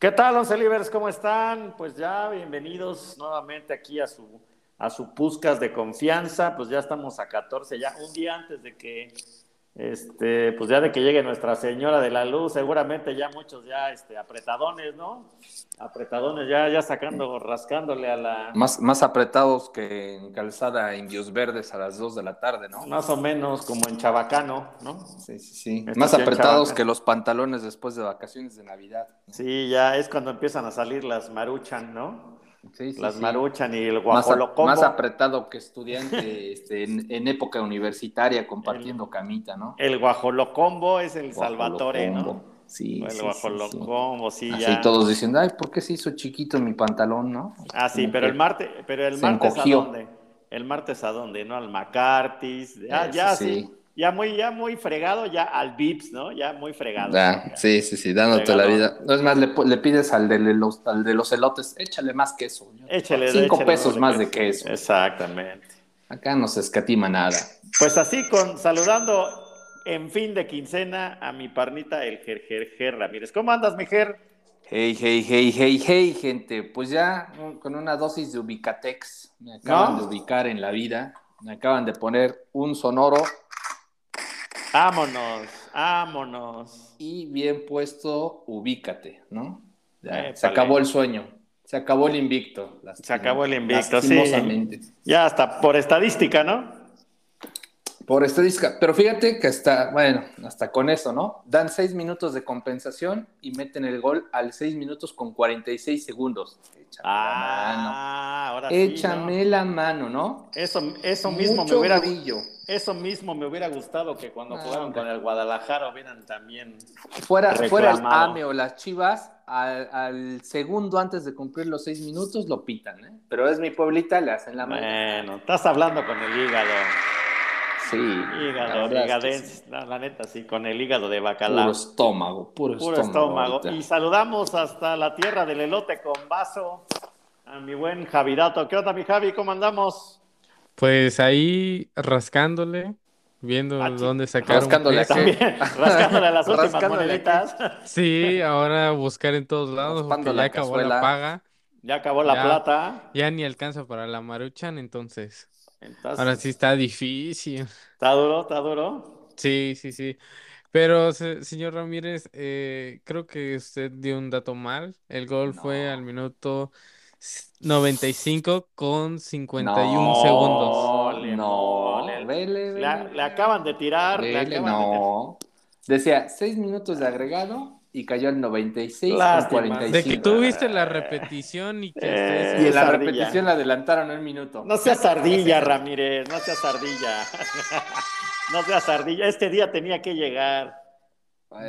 ¿Qué tal, Once Libres? ¿Cómo están? Pues ya bienvenidos nuevamente aquí a su, a su Puscas de confianza. Pues ya estamos a 14, ya un día antes de que este, pues ya de que llegue Nuestra Señora de la Luz, seguramente ya muchos ya este, apretadones, ¿no? Apretadones ya, ya sacando, rascándole a la... Más, más apretados que en calzada Indios Verdes a las 2 de la tarde, ¿no? Más o menos como en Chabacano, ¿no? Sí, sí, sí. más apretados que los pantalones después de vacaciones de Navidad. Sí, ya es cuando empiezan a salir las maruchan, ¿no? Las maruchan y el guajolocombo. Más, apretado que estudiante este, en, época universitaria compartiendo camita, ¿no? El guajolocombo es el Salvatore, ¿no? Sí, el guajolocombo, sí, sí, Así todos diciendo, ay, ¿por qué se hizo chiquito mi pantalón, no? Ah, sí, pero el martes, pero el martes a dónde? El martes a dónde, ¿no? Al McCarthy's. Ah, ya, sí ya muy, ya muy fregado, ya al Vips, ¿no? Ya muy fregado. sí, sí, sí, dándote la vida. No es más, le, le pides al de, los, al de los elotes, échale más queso. Échale, Cinco pesos más de queso. Exactamente. Acá no se escatima nada. Pues así, con saludando en fin de quincena a mi parnita, el Ger, Ger, Ger Ramírez. ¿Cómo andas, mi Ger? Hey, hey, hey, hey, hey, gente. Pues ya con una dosis de Ubicatex me acaban de ubicar en la vida. Me acaban de poner un sonoro Vámonos, vámonos. Y bien puesto, ubícate, ¿no? se acabó el sueño, se acabó el invicto. Se acabó el invicto, sí. Ya hasta por estadística, ¿no? Por estadística, pero fíjate que hasta, bueno, hasta con eso, ¿no? Dan seis minutos de compensación y meten el gol al seis minutos con 46 segundos. Échame ah, la mano. ahora Échame la mano, ¿no? Eso, eso mismo me hubiera Eso mismo me hubiera gustado que cuando ah, jugaron con el Guadalajara hubieran también. Fuera, fuera el AME o las Chivas, al, al, segundo antes de cumplir los seis minutos lo pitan, ¿eh? Pero es mi pueblita, le hacen la mano. Bueno, estás hablando con el hígado. Sí. Hígado, ligadense, la, neta, sí, con el hígado de bacalao. Puro estómago, puro, estómago. Y saludamos hasta la tierra del elote con vaso a mi buen Javidato. ¿Qué onda, mi Javi? ¿Cómo andamos? Pues ahí rascándole, viendo ah, dónde sacar rascándole también, rascándole a las últimas moneditas. Sí, ahora buscar en todos lados, porque ya acabó la paga. Ya acabó la plata. Ya ni alcanza para la maruchan, entonces. Ahora sí está difícil. ¿Está duro? ¿Está duro? Sí, sí, sí. Pero, señor Ramírez, eh, creo que usted dio un dato mal. El gol fue al minuto 95 con 51 segundos. No, le, acaban de tirar. no. Decía, seis minutos de agregado y cayó al 96 con 45. De que tú viste la repetición y que eh, Y en la repetición la adelantaron un minuto. No seas ardilla, Ramírez, no seas ardilla. no seas ardilla. Este día tenía que llegar.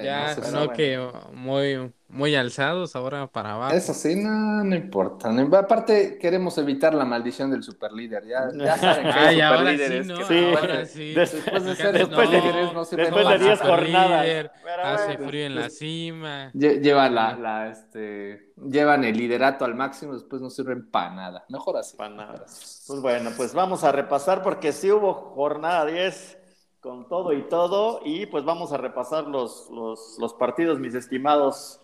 Ya, no, que muy muy alzados ahora para abajo. Eso sí, no, no importa. Aparte, queremos evitar la maldición del superlíder. Ya, ya saben que Ay, ahora sí, no, ahora sí. Después de ser después de, no, después de 10 jornadas. hace frío en la cima. Llevan, la, la, este, llevan el liderato al máximo, después no sirven para nada. Mejor así. Para nada. Pues bueno, pues vamos a repasar porque sí hubo jornada 10 con todo y todo y pues vamos a repasar los, los, los partidos, mis estimados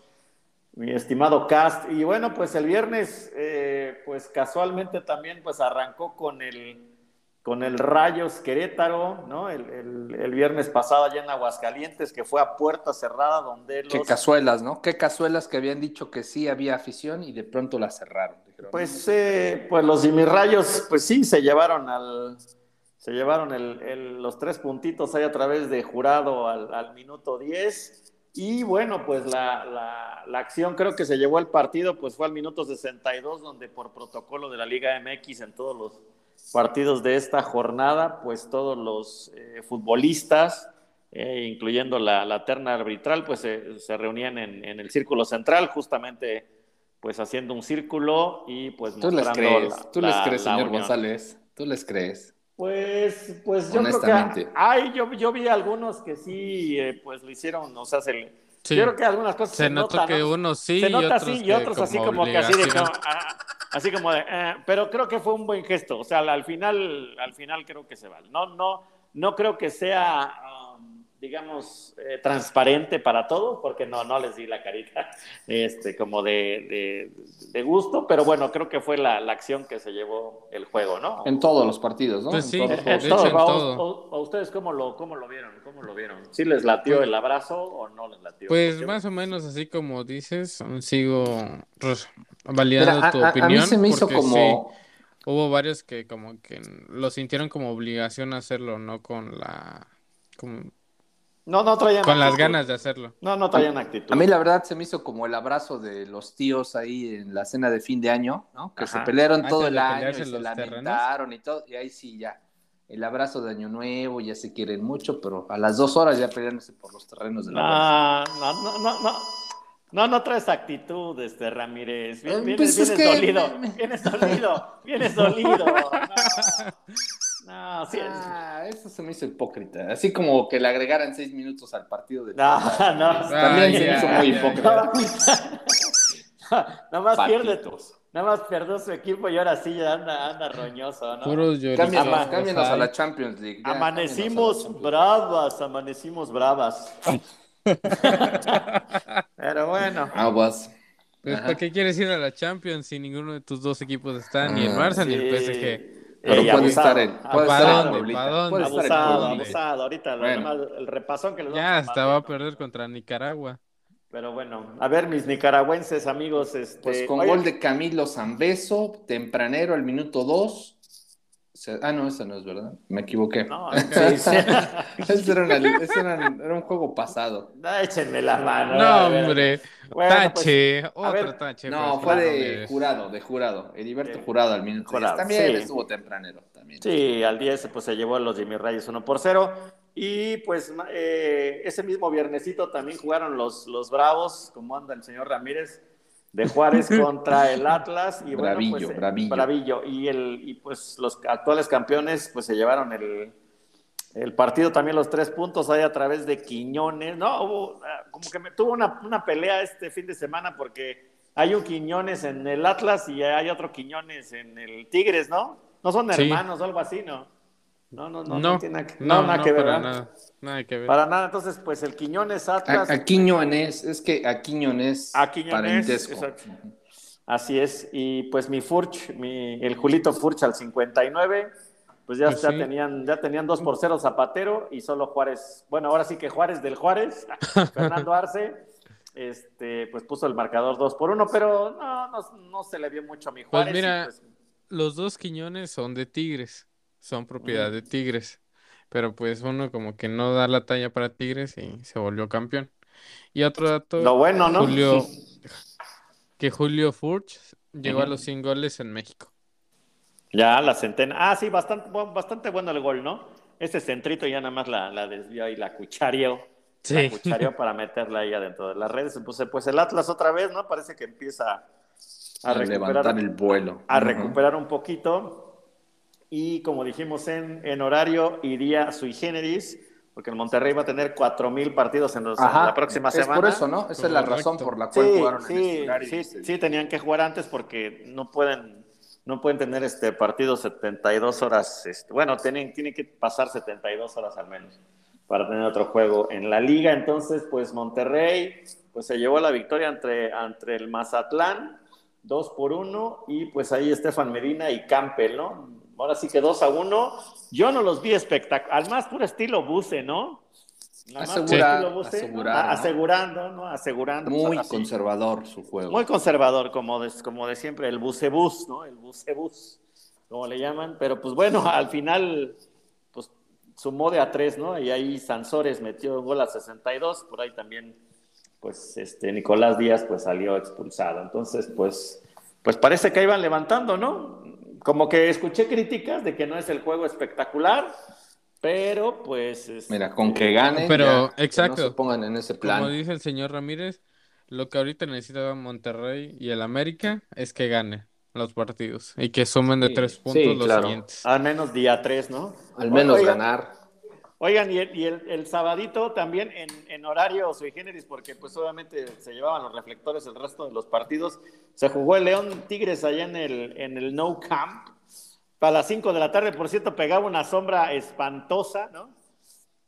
mi estimado Cast. Y bueno, pues el viernes, eh, pues casualmente también pues arrancó con el, con el Rayos Querétaro, ¿no? El, el, viernes pasado allá en Aguascalientes, que fue a puerta cerrada donde los... Qué cazuelas, ¿no? Qué cazuelas que habían dicho que sí había afición y de pronto la cerraron. Pues, eh, pues los Rayos, pues sí, se llevaron al... Se llevaron el, los tres puntitos ahí a través de jurado al, al minuto 10 y bueno, pues la, acción creo que se llevó el partido, pues fue al minuto 62, donde por protocolo de la Liga MX en todos los partidos de esta jornada, pues todos los eh, futbolistas, eh, incluyendo la, terna arbitral, pues se reunían en, el círculo central, justamente pues haciendo un círculo y pues ¿Tú les crees? la- ¿Tú les crees, señor unión. González? ¿Tú les crees? Pues, pues yo creo Honestamente. que ay, yo, yo vi algunos que sí, eh, pues lo hicieron, o sea, se le- Sí. yo creo que algunas cosas Se notó nota, que ¿no? unos sí se y nota otros, así y otros así como que así de como, ah, así como de, eh, pero creo que fue un buen gesto, o sea, al, al final, al final creo que se vale. No, no, no creo que sea, digamos, eh, transparente para todos, porque no, no les di la carita, este, como de, de, de gusto, pero bueno, creo que fue la, la acción que se llevó el juego, ¿no? En todos los partidos, ¿no? Pues En sí, todos los Eh, juegos. de todo, hecho, en ¿a- todo. o- ¿A ustedes cómo lo, cómo lo vieron? ¿Cómo lo vieron? ¿Sí les latió el abrazo o no les latió? Pues más o menos así como dices, sigo validando Mira, a, tu a- a opinión. mí se me hizo como... sí, hubo varios que como que lo sintieron como obligación hacerlo, no con la como- no, no traían con las ganas de hacerlo. No, no traían actitud. A mí la verdad se me hizo como el abrazo de los tíos ahí en la cena de fin de año, ¿no? Que Ajá. se pelearon Antes todo el año y se lamentaron y todo, y ahí sí ya. El abrazo de Año Nuevo, ya se quieren mucho, pero a las dos horas ya peleándose por los terrenos de la. No, no, no, no, no. No, no traes actitud, este Ramírez. Eh, Vienes, pues es vienes que- dolido. Vienes dolido. Vienes dolido. No, no sí. Ah, eso se me hizo hipócrita. Así como que le agregaran seis minutos al partido de No, no. También se me hizo muy hipócrita. Nada más pierde, nada más perdió su equipo y ahora sí ya anda, anda roñoso, ¿no? Puros. Cámbianos, cámbianos a la. Champions League. ya, Amanecimos Champions bravas, amanecimos bravas. Pero bueno. Aguas. Pues. ¿para qué quieres ir a la Champions si ninguno de tus dos equipos está? Ni el Ah, Barça ni el. PSG. Pero Ey, puede abusado, estar en, puede ¿Para estar en dónde? Abusado, abusado. Ahorita lo Bueno. el repasón que les Ya vamos hasta va a perder contra Nicaragua. Pero bueno, a ver, mis nicaragüenses amigos, este, Pues con oye, gol de Camilo Zambeso, tempranero al minuto 2. Ah, no, esa no es verdad. Me equivoqué. No, sí, sí. ese era, una- ese era- era un juego pasado. No, échenme la mano. No, hombre. Bueno, pues, tache. a Otro ver. tache. No, fue de jurado, de jurado. Heriberto Sí. Jurado al minuto Jurado, 10. También sí. estuvo tempranero. También. Sí, al 10 pues se llevó a los Jimmy Reyes 1 por 0. Y pues eh, ese mismo viernesito también jugaron los, los Bravos, como anda el señor Ramírez, de Juárez contra el Atlas. Y bueno, Bravillo, pues, bravillo. bravillo. Y, el, y pues los actuales campeones pues se llevaron el, el partido también los tres puntos ahí a través de Quiñones. No, hubo, ah, como que me, tuvo una, una pelea este fin de semana porque hay un Quiñones en el Atlas y hay otro Quiñones en el Tigres, ¿no? No son Sí. hermanos o algo así, ¿no? No, no, no, no, No, tiene nada que, no, no, nada no, que ver. para ¿verdad? nada. Nada que ver. Para nada, entonces, pues el Quiñones Atlas. A, a Quiñones, es que a Quiñones, A Quiñones, parentesco. exacto. Así es, y pues mi Furch, mi, el Julito Furch al 59, pues ya, Pues ya sí. tenían, ya tenían 2 por 0 Zapatero y solo Juárez, bueno, ahora sí que Juárez del Juárez, Fernando Arce, este, pues puso el marcador 2 por 1, pero no, no, no se le vio mucho a mi Juárez. y, mira, pues, Los dos Quiñones son de Tigres. Son propiedad de Tigres. Pero pues uno como que no da la talla para Tigres y se volvió campeón. Y otro dato, lo bueno, ¿no? Julio, que Julio Furch llegó a los 100 goles en México. Ya, la centena. Ah, sí, bastante, bu- bastante bueno el gol, ¿no? Ese centrito ya nada más la, la desvió y la cuchareó. La Sí. cuchareó para meterla ahí adentro de las redes. Pues, pues el Atlas otra vez, ¿no? Parece que empieza a A recuperar, levantar el vuelo. a Ujú. recuperar un poquito. Y como dijimos en, en horario y día sui generis, porque el Monterrey va a tener 4.000 partidos en, los- en Ajá, la próxima es semana. por eso, ¿no? Esa es la razón por la cual Sí, jugaron en sí, este horario. sí, Este- sí, tenían que jugar antes porque no pueden, no pueden tener este partido 72 horas. Este, bueno, tienen, tienen que pasar 72 horas al menos para tener otro juego en la liga. Entonces, pues Monterrey pues se llevó la victoria entre, entre el Mazatlán, 2 por 1, y pues ahí Estefan Medina y Campbell, ¿no? Ahora sí que 2 a 1. Yo no los vi espectaculares, al más puro estilo Buce, ¿no? Asegurar, ¿no? asegurar, Ah, ¿no? Asegurando, ¿no? Asegurando. Muy conservador su juego. Muy conservador, como de, como de siempre, el bucebús, ¿no? El bucebús, como le llaman. Pero pues bueno, al final, pues sumó de a tres, ¿no? Y ahí Sansores metió gol a 62, por ahí también, pues este Nicolás Díaz pues salió expulsado. Entonces, pues, pues parece que iban levantando, ¿no? Como que escuché críticas de que no es el juego espectacular, pero pues... este, Mira, con que ganen, Pero, ya, que exacto. no se pongan en ese plan. Como dice el señor Ramírez, Lo que ahorita necesita Monterrey y el América es que gane los partidos y que sumen de Sí, tres sí, puntos los claro. siguientes. Al menos día 3, ¿no? Al menos ganar. Oigan, y el, y el, el sabadito también en, en horario sui generis, porque pues obviamente se llevaban los reflectores el resto de los partidos. Se jugó el León Tigres allá en el, en el No Camp. Para las 5 de la tarde, por cierto, pegaba una sombra espantosa, ¿no?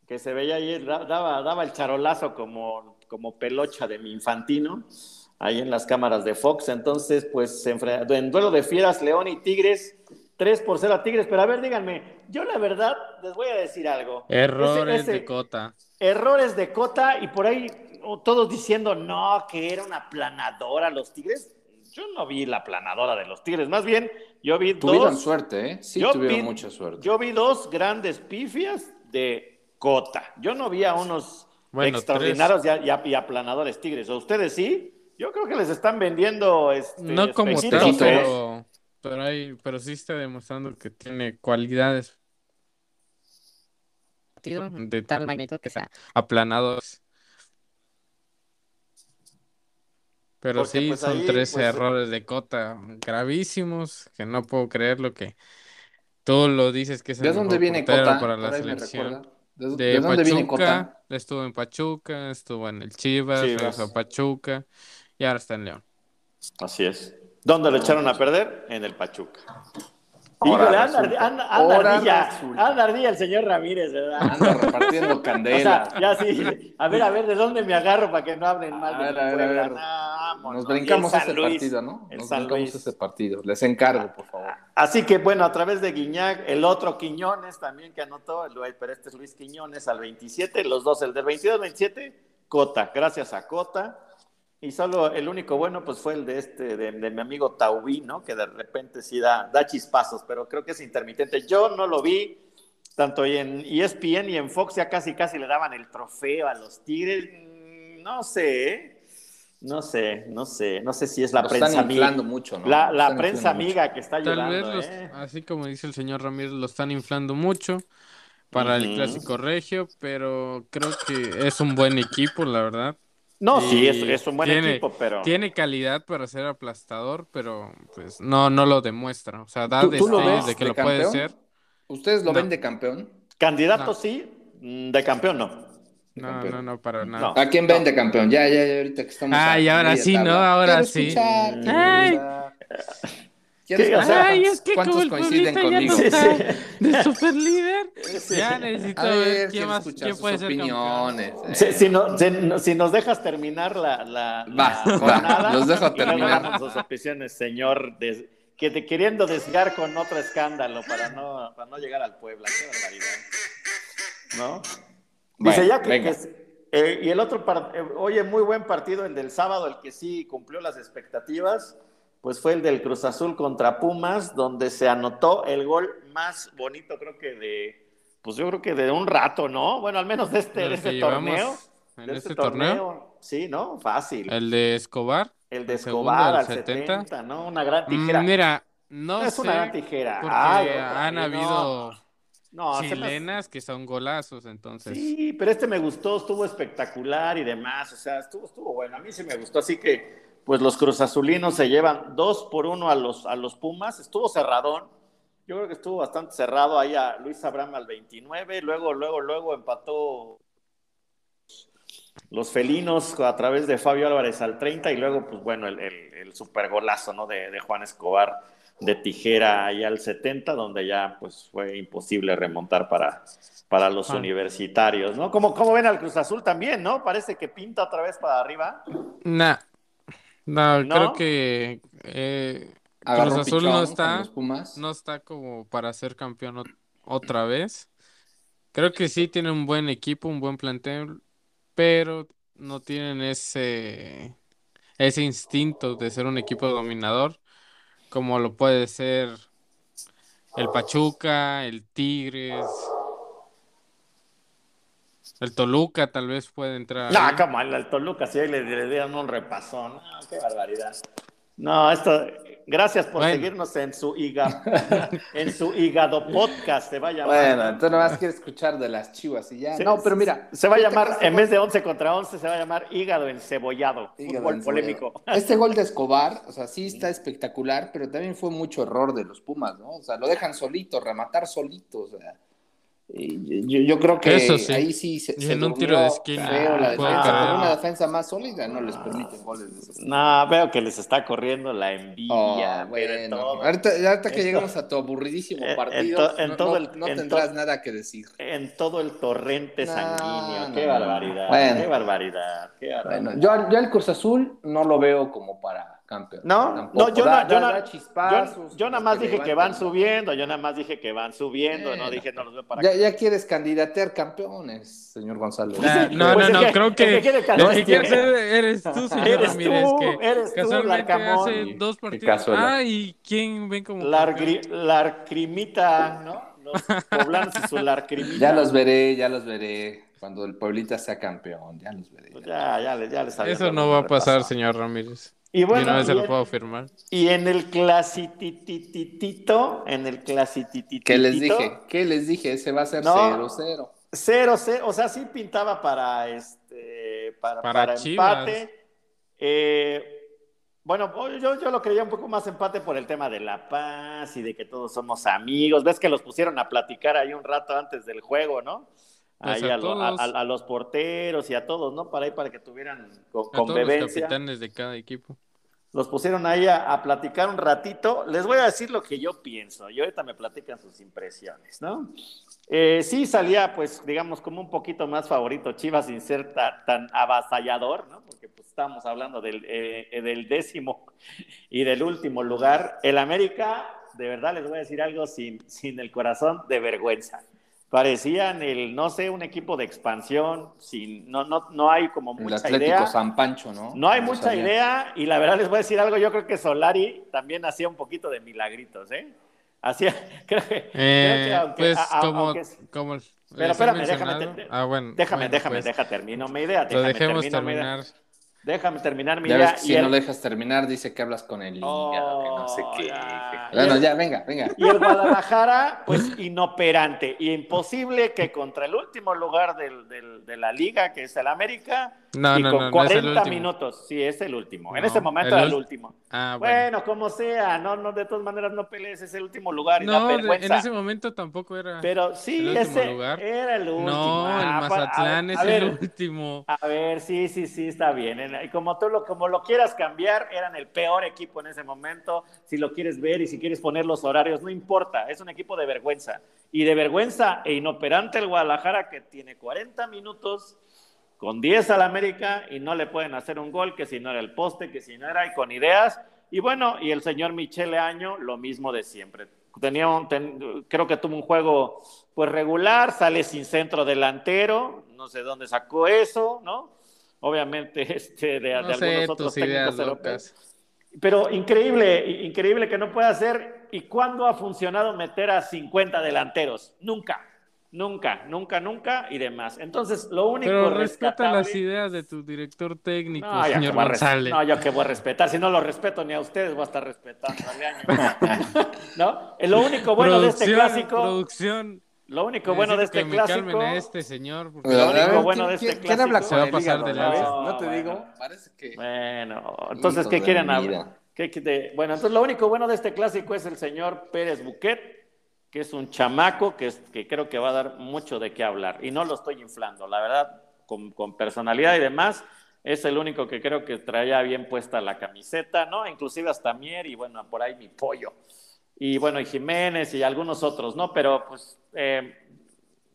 Que se veía ahí, da- daba, daba el charolazo como, como pelocha de mi infantino, ahí en las cámaras de Fox. Entonces, pues en duelo de fieras, León y Tigres, 3 por 0 a Tigres. Pero a ver, díganme, yo la verdad les voy a decir algo. Errores Ese- de Cota. errores de Cota y por ahí oh, todos diciendo no, que era una planadora los Tigres. Yo no vi la planadora de los Tigres, más bien yo vi Tuvieron dos, suerte, ¿eh? Sí, yo tuvieron vi- mucha suerte. yo vi dos grandes pifias de Cota. Yo no vi a unos Bueno, extraordinarios y, a- y a- y aplanadores Tigres. ¿O ustedes sí? Yo creo que les están vendiendo este, No como Espejitos. ¿eh? Pero, hay, pero sí está demostrando que tiene cualidades de tal magnitud que sea aplanados. Pero Porque, sí, pues, son ahí, tres pues, errores de Cota gravísimos que no puedo creer lo que tú lo dices que es el ¿De dónde mejor viene Cota? para la selección. ¿De, De, de dónde viene Pachuca, Cota? estuvo en Pachuca, estuvo en el Chivas, Chivas. regresó a Pachuca y ahora está en León. Así es. ¿Dónde lo echaron a perder? En el Pachuca. Ahora Híjole, anda, ardilla, anda ardilla el señor Ramírez, ¿verdad? Anda repartiendo O candela. sea, ya sí. A ver, a ver, ¿de dónde me agarro para que no hablen mal A de ver, mi a ver. No. Nos brincamos ese Luis, partido, ¿no? Nos San brincamos Luis. ese partido. Les encargo, por favor. Así que bueno, a través de Guiñac, el otro Quiñones también que anotó, el, pero este es Luis Quiñones al 27, los dos, el del 22-27, Cota, gracias a Cota. Y solo el único bueno, pues fue el de este, de, de mi amigo Taubí, ¿no? Que de repente sí da, da chispazos, pero creo que es intermitente. Yo no lo vi, tanto en ESPN y en Fox ya casi casi le daban el trofeo a los Tigres. Mm, No sé, ¿eh? no sé, no sé, no sé si es la Lo prensa están amiga. inflando mucho, ¿no? La, la prensa mucho. amiga que está Tal vez, ayudando, los- ¿eh? así como dice el señor Ramírez, lo están inflando mucho para el clásico regio, pero creo que es un buen equipo, la verdad. No, sí, es, un buen tiene- equipo, pero Tiene calidad para ser aplastador, pero pues no, no lo demuestra. O sea, da ¿Tú, tú lo destellos ves de que de lo puede campeón? ser. ¿Ustedes lo No. ven de campeón? candidato No. sí, mm, de campeón no. De No, campeón. no, no, para nada. No. ¿A quién ven de campeón? Ya, ya, ya, ahorita que estamos. Ay, ahora sí, ¿no? Ahora Quiero sí. escuchar, Ay. ¿Quieres Ay, cuántos- es que ¿Cuántos como el coinciden ya no conmigo? Está sí. de super líder, Sí. ya necesito A ver ver, quién más, escuchar quién sus ser opiniones. eh. Si, si no- si- si nos dejas terminar la, la, Va, la va, los dejo terminar. sus opiniones, señor, des- que te queriendo desviar con otro escándalo para no, para no llegar al Puebla. Qué barbaridad. ¿No? Dice Bueno, ya que, venga. que es- eh, y el otro, eh, oye, muy buen partido, el del sábado, el que sí cumplió las expectativas, pues fue el del Cruz Azul contra Pumas, donde se anotó el gol más bonito, creo que de, pues yo creo que de un rato, ¿no? Bueno, al menos de este, El de este llevamos torneo. En de este este torneo, torneo, sí, ¿no? Fácil. El, de Escobar, de el segundo Escobar al 70. ¿no? Una gran tijera. Mm, Mira, no es sé, una gran tijera. porque Ay, han habido No, chilenas que son golazos, entonces. Sí, pero este me gustó, estuvo espectacular y demás, o sea, estuvo, estuvo bueno, a mí sí me gustó, así que pues los cruzazulinos se llevan dos por uno a los, a los Pumas, estuvo cerradón, yo creo que estuvo bastante cerrado ahí a Luis Abraham al 29, luego, luego, luego empató los felinos a través de Fabio Álvarez al 30 y luego, pues bueno, el, el, el super golazo, ¿no? De, de Juan Escobar de tijera ahí al 70, donde ya pues fue imposible remontar para, para los universitarios, ¿no? Como, como ven al Cruz Azul también, ¿no? Parece que pinta otra vez para arriba. Nah. No, ¿No? creo que eh, Cruz Azul no está, no está como para ser campeón ot- otra vez. Creo que sí tiene un buen equipo, un buen plantel, pero no tienen ese, ese instinto de ser un equipo dominador, como lo puede ser el Pachuca, el Tigres, el Toluca tal vez puede entrar. No, como al Toluca, si ahí le, le dieron un repasón. No, qué barbaridad. No, esto, Gracias por seguirnos en su hígado, en su hígado podcast, se va a llamar. Bueno, entonces nada más quiere escuchar de las chivas y ya. no, pero mira. Se va a llamar, en vez de 11 contra 11, se va a llamar hígado encebollado. Hígado fútbol polémico. Este gol de Escobar, o sea, sí está espectacular, pero también fue mucho error de los Pumas, ¿no? O sea, lo dejan solito, rematar solito, o sea. Yo, yo, creo que ahí sí se, en un tiro de esquina la defensa, una defensa más sólida no les permite goles. No veo que les está corriendo la envidia oh, bueno, ahorita, ahorita que llegamos a tu aburridísimo partido en, todo el, no, tendrás nada que decir. en todo el torrente sanguíneo qué barbaridad qué barbaridad qué barbaridad. Bueno yo, yo el Cruz Azul no lo veo como para campeón. No, no, yo, yo, nada más dije que van subiendo, yo nada más dije que van subiendo, no dije no los veo para ya, ya quieres candidatear campeones, señor Gonzalo. no, no, no, creo que, el que quieres eres tú, señor eres Ramírez, tú, que eres casualmente hace dos partidos. Ah, ¿y quién ven como Larcrimita, ¿no? Los poblanos y su larcrimita. Ya los veré, ya los veré. Cuando el Pueblita sea campeón, ya los veré. Pues ya, ya, ya, ya les Eso no va a pasar, señor Ramírez. Y bueno, una se lo puedo firmar. Y en el clasitititito, en el clasitititito. ¿Qué les dije? ¿Qué les dije? Ese va a ser 0-0. 0-0, o sea, sí pintaba para este para, para, empate. Eh, bueno, yo, yo lo creía un poco más empate por el tema de la paz y de que todos somos amigos. Ves que los pusieron a platicar ahí un rato antes del juego, ¿no? Pues ahí a, los porteros y a todos, ¿no? Para ahí, para que tuvieran convivencia. los capitanes de cada equipo. Los pusieron ahí a, platicar un ratito. Les voy a decir lo que yo pienso y ahorita me platican sus impresiones, ¿no? Eh, sí salía, pues, digamos, como un poquito más favorito Chivas sin ser tan avasallador, ¿no? Porque pues estamos hablando del, eh, eh, del décimo y del último lugar. El América, de verdad les voy a decir algo sin, sin el corazón de vergüenza parecían el, no sé, un equipo de expansión, sin, no, no, no hay como mucha el Atlético idea. San Pancho, ¿no? No hay mucha idea, y la verdad les voy a decir algo, yo creo que Solari también hacía un poquito de milagritos, ¿eh? Hacía, creo que, eh, pues como, como pero espérame, déjame, ah, bueno, déjame, déjame, pues, deja, termino mi idea. Déjame, lo dejemos terminar. Déjame terminar mi idea. si no lo dejas terminar, dice que hablas con el oh, no sé qué. Bueno, ya, venga, venga. Y el Guadalajara, pues inoperante y imposible que contra el último lugar del, de la liga, que es el América, no, y no, con no, 40 minutos. Sí, es el último. en ese momento era el último. Ah, bueno. como sea, no, no, de todas maneras no pelees, es el último lugar. Y no, en ese momento tampoco era. Pero sí, el ese lugar. era el último. No, el ah, Mazatlán es el último. A ver, sí, sí, sí, está bien. Y como tú lo, como lo quieras cambiar, eran el peor equipo en ese momento. Si lo quieres ver y si quieres poner los horarios, no importa. Es un equipo de vergüenza. Y de vergüenza e inoperante el Guadalajara que tiene 40 minutos con 10 al América y no le pueden hacer un gol, que si no era el poste, que si no era, y con ideas. Y bueno, y el señor Michele Año, lo mismo de siempre. Tenía creo que tuvo un juego pues regular, sale sin centro delantero, no sé dónde sacó eso, ¿no? Obviamente este, de, algunos otros técnicos europeos. Pero increíble, increíble que no pueda hacer. ¿Y cuándo ha funcionado meter a 50 delanteros? Nunca. Nunca, nunca, nunca y demás. Entonces, lo único Pero respeta las ideas de tu director técnico, no, señor González. No, yo que voy a respetar. Si no lo respeto ni a ustedes, voy a estar respetando al año. ¿No? Lo único bueno de este clásico... Producción... Lo único bueno de este que clásico... Me a este señor. Porque... Lo único bueno de este clásico... ¿Quién habla se va a pasar de lanza. No, te digo, parece que... Bueno, entonces, ¿qué quieren hablar? ¿Qué, bueno, entonces lo único bueno de este clásico es el señor Pérez Buquet, que es un chamaco que, que creo que va a dar mucho de qué hablar. Y no lo estoy inflando, la verdad, con, con, personalidad y demás, es el único que creo que traía bien puesta la camiseta, ¿no? Inclusive hasta Mier y bueno, por ahí mi pollo. Y bueno, y Jiménez y algunos otros, ¿no? Pero pues eh,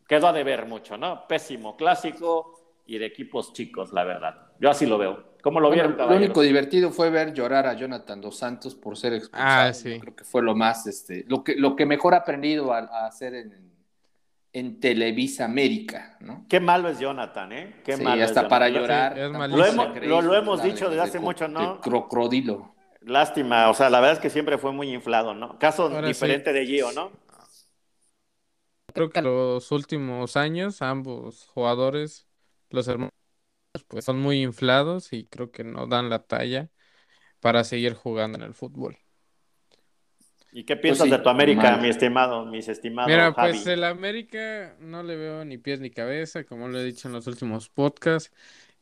quedó a deber mucho, ¿no? Pésimo clásico y de equipos chicos, la verdad. Yo así lo veo. ¿Cómo lo vieron, Lo único divertido fue ver llorar a Jonathan Dos Santos por ser expulsado. Ah, sí. Creo que fue lo más, este, lo que, lo que mejor ha aprendido a, hacer en, en Televisa América, ¿no? Qué malo es Jonathan, ¿eh? Qué sí, malo hasta para llorar. lo hemos, lo, hemos dicho desde hace mucho, ¿no? crocodilo. Lástima, o sea, la verdad es que siempre fue muy inflado, ¿no? Caso diferente de Gio, ¿no? Creo que los últimos años ambos jugadores, los hermanos pues son muy inflados y creo que no dan la talla para seguir jugando en el fútbol. ¿Y qué piensas pues de tu América, mi estimado, mis estimados? Mira, pues el América no le veo ni pies ni cabeza, como lo he dicho en los últimos podcasts.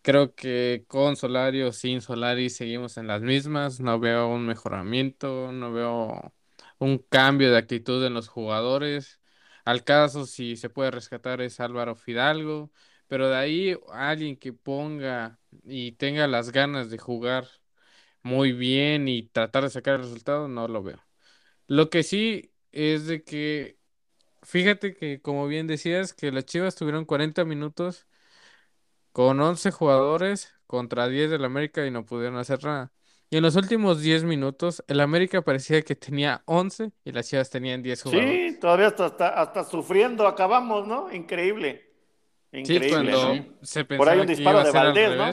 Creo que con Solari o sin Solari seguimos en las mismas. No veo un mejoramiento, no veo un cambio de actitud en los jugadores. Al caso, si se puede rescatar es Álvaro Fidalgo, pero de ahí alguien que ponga y tenga las ganas de jugar muy bien y tratar de sacar el resultado, no lo veo. Lo que sí es de que, fíjate que como bien decías, que las Chivas tuvieron 40 minutos con 11 jugadores contra 10 del América y no pudieron hacer nada. Y en los últimos 10 minutos, el América parecía que tenía 11 y las Chivas tenían 10 jugadores. Sí, todavía hasta, hasta, sufriendo acabamos, ¿no? Increíble. Increíble. se Por ahí un disparo de Valdés, ¿no?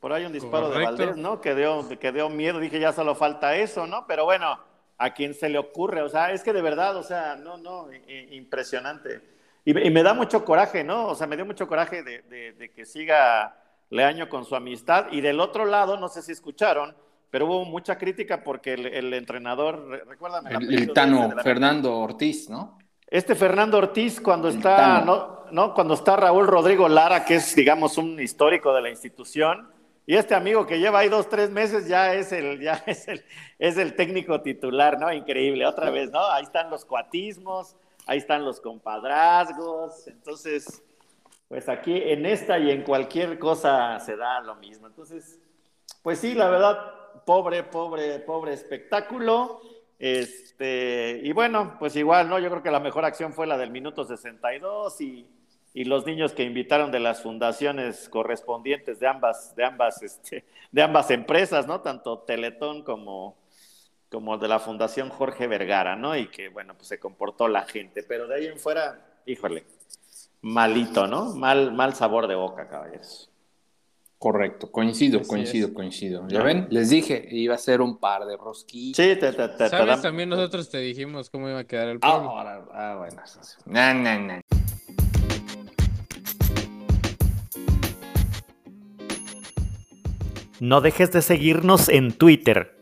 Por ahí un disparo de Valdés, ¿no? Que dio, que dio miedo. Dije, ya solo falta eso, ¿no? Pero bueno, a quien se le ocurre, o sea, es que de verdad, o sea, no, no, impresionante. Y, me da mucho coraje, ¿no? O sea, me dio mucho coraje de, que siga Leaño con su amistad. Y del otro lado, no sé si escucharon, pero hubo mucha crítica porque el, entrenador, recuérdame. El, el Tano, Fernando Ortiz, ¿no? Este Fernando Ortiz, cuando está, ¿no? ¿no? Cuando está Raúl Rodrigo Lara, que es, digamos, un histórico de la institución, y este amigo que lleva ahí dos, tres meses ya es el, ya es el, es el técnico titular, ¿no? Increíble, otra vez, ¿no? Ahí están los cuatismos, ahí están los compadrazgos, entonces, pues aquí en esta y en cualquier cosa se da lo mismo. Entonces, pues sí, la verdad, pobre, pobre, pobre espectáculo. Este, y bueno, pues igual, ¿no? Yo creo que la mejor acción fue la del minuto 62 y y los niños que invitaron de las fundaciones correspondientes de ambas, de ambas, este, de ambas empresas, ¿no? Tanto Teletón como, como de la Fundación Jorge Vergara, ¿no? Y que, bueno, pues se comportó la gente. Pero de ahí en fuera, híjole, malito, ¿no? Mal, mal sabor de boca, caballeros. Correcto, coincido, coincido, coincido. ¿Ya ven? Les dije, iba a ser un par de rosquitos. Sí, te, te, te, ¿Sabes? También nosotros te dijimos cómo iba a quedar el pueblo. Ah, ah bueno. No, no, no. No dejes de seguirnos en Twitter.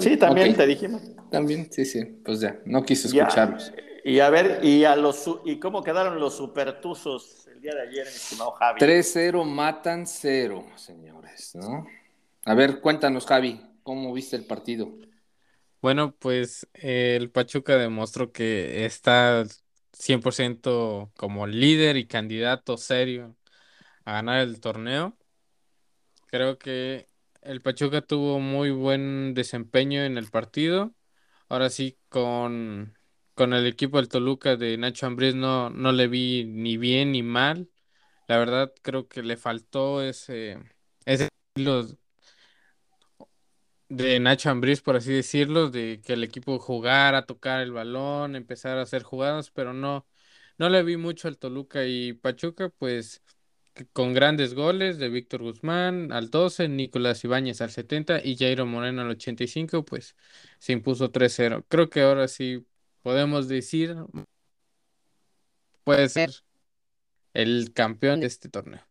Sí, también te dijimos. También, sí, sí. Pues ya, no quise escucharlos. Y a, ver, y a los y cómo quedaron los supertuzos el día de ayer, mi estimado Javi. 3-0 matan 0, señores, ¿no? A ver, cuéntanos, Javi, ¿cómo viste el partido? Bueno, pues el Pachuca demostró que está 100% como líder y candidato serio a ganar el torneo. Creo que el Pachuca tuvo muy buen desempeño en el partido. Ahora sí, con, con el equipo del Toluca de Nacho Ambriz no, no le vi ni bien ni mal. La verdad, creo que le faltó ese, ese estilo de Nacho Ambriz, por así decirlo, de que el equipo jugara, tocar el balón, empezar a hacer jugadas, pero no, no le vi mucho al Toluca y Pachuca, pues con grandes goles de Víctor Guzmán al 12, Nicolás Ibáñez al 70 y Jairo Moreno al 85, pues se impuso 3-0. Creo que ahora sí podemos decir, puede ser el campeón de este torneo.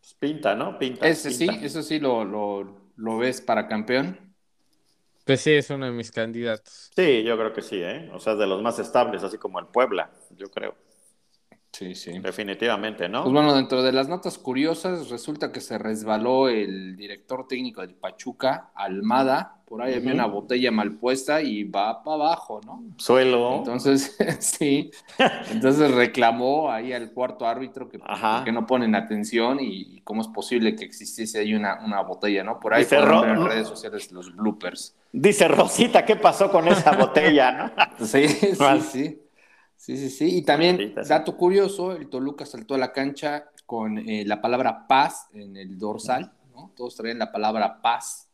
Pues pinta, ¿no? Pinta. Ese sí, eso sí lo, lo, ves para campeón. Pues sí, es uno de mis candidatos. Sí, yo creo que sí, ¿eh? O sea, de los más estables, así como el Puebla, yo creo. Sí, sí. Definitivamente, ¿no? Pues bueno, dentro de las notas curiosas, resulta que se resbaló el director técnico del Pachuca, Almada. Por ahí había una botella mal puesta y va para abajo, ¿no? Suelo. Entonces, sí. Entonces reclamó ahí al cuarto árbitro que, que no ponen atención y, cómo es posible que existiese ahí una, una botella, ¿no? Por ahí fueron en redes sociales los bloopers. Dice Rosita, ¿qué pasó con esa botella, no? sí, sí, sí. Sí, sí, sí. Y también, dato curioso, el Toluca saltó a la cancha con eh, la palabra paz en el dorsal, ¿no? Todos traían la palabra paz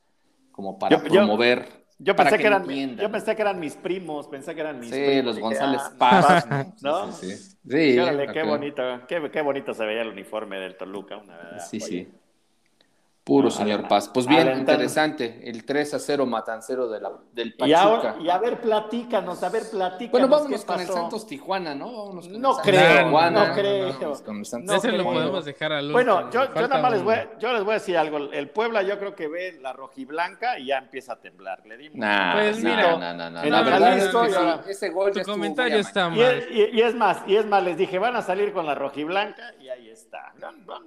como para promover Yo pensé, que, eran, yo pensé que eran mis primos, pensé que eran mis sí, los González ah, Paz. ¿no? Sí, sí. sí. qué bonito, qué, qué, bonito se veía el uniforme del Toluca, una verdad. Sí, sí. Puro señor Paz. Pues bien, interesante. El 3 a 0 matancero de la, del Pachuca. Y, a ver, platícanos, a ver, platícanos. Bueno, vámonos con el Santos Tijuana, ¿no? Vámonos con no, creo, Tijuana, no creo, no Ese lo podemos dejar al Bueno, yo, yo nada más les voy, yo les voy a decir algo. El Puebla yo creo que ve la rojiblanca y ya empieza a temblar. Le dimos. Nah, pues mira, no, no, no, La verdad es que ese gol tu comentario está mal. Y, y, es más, y es más, les dije, van a salir con la rojiblanca y ahí está.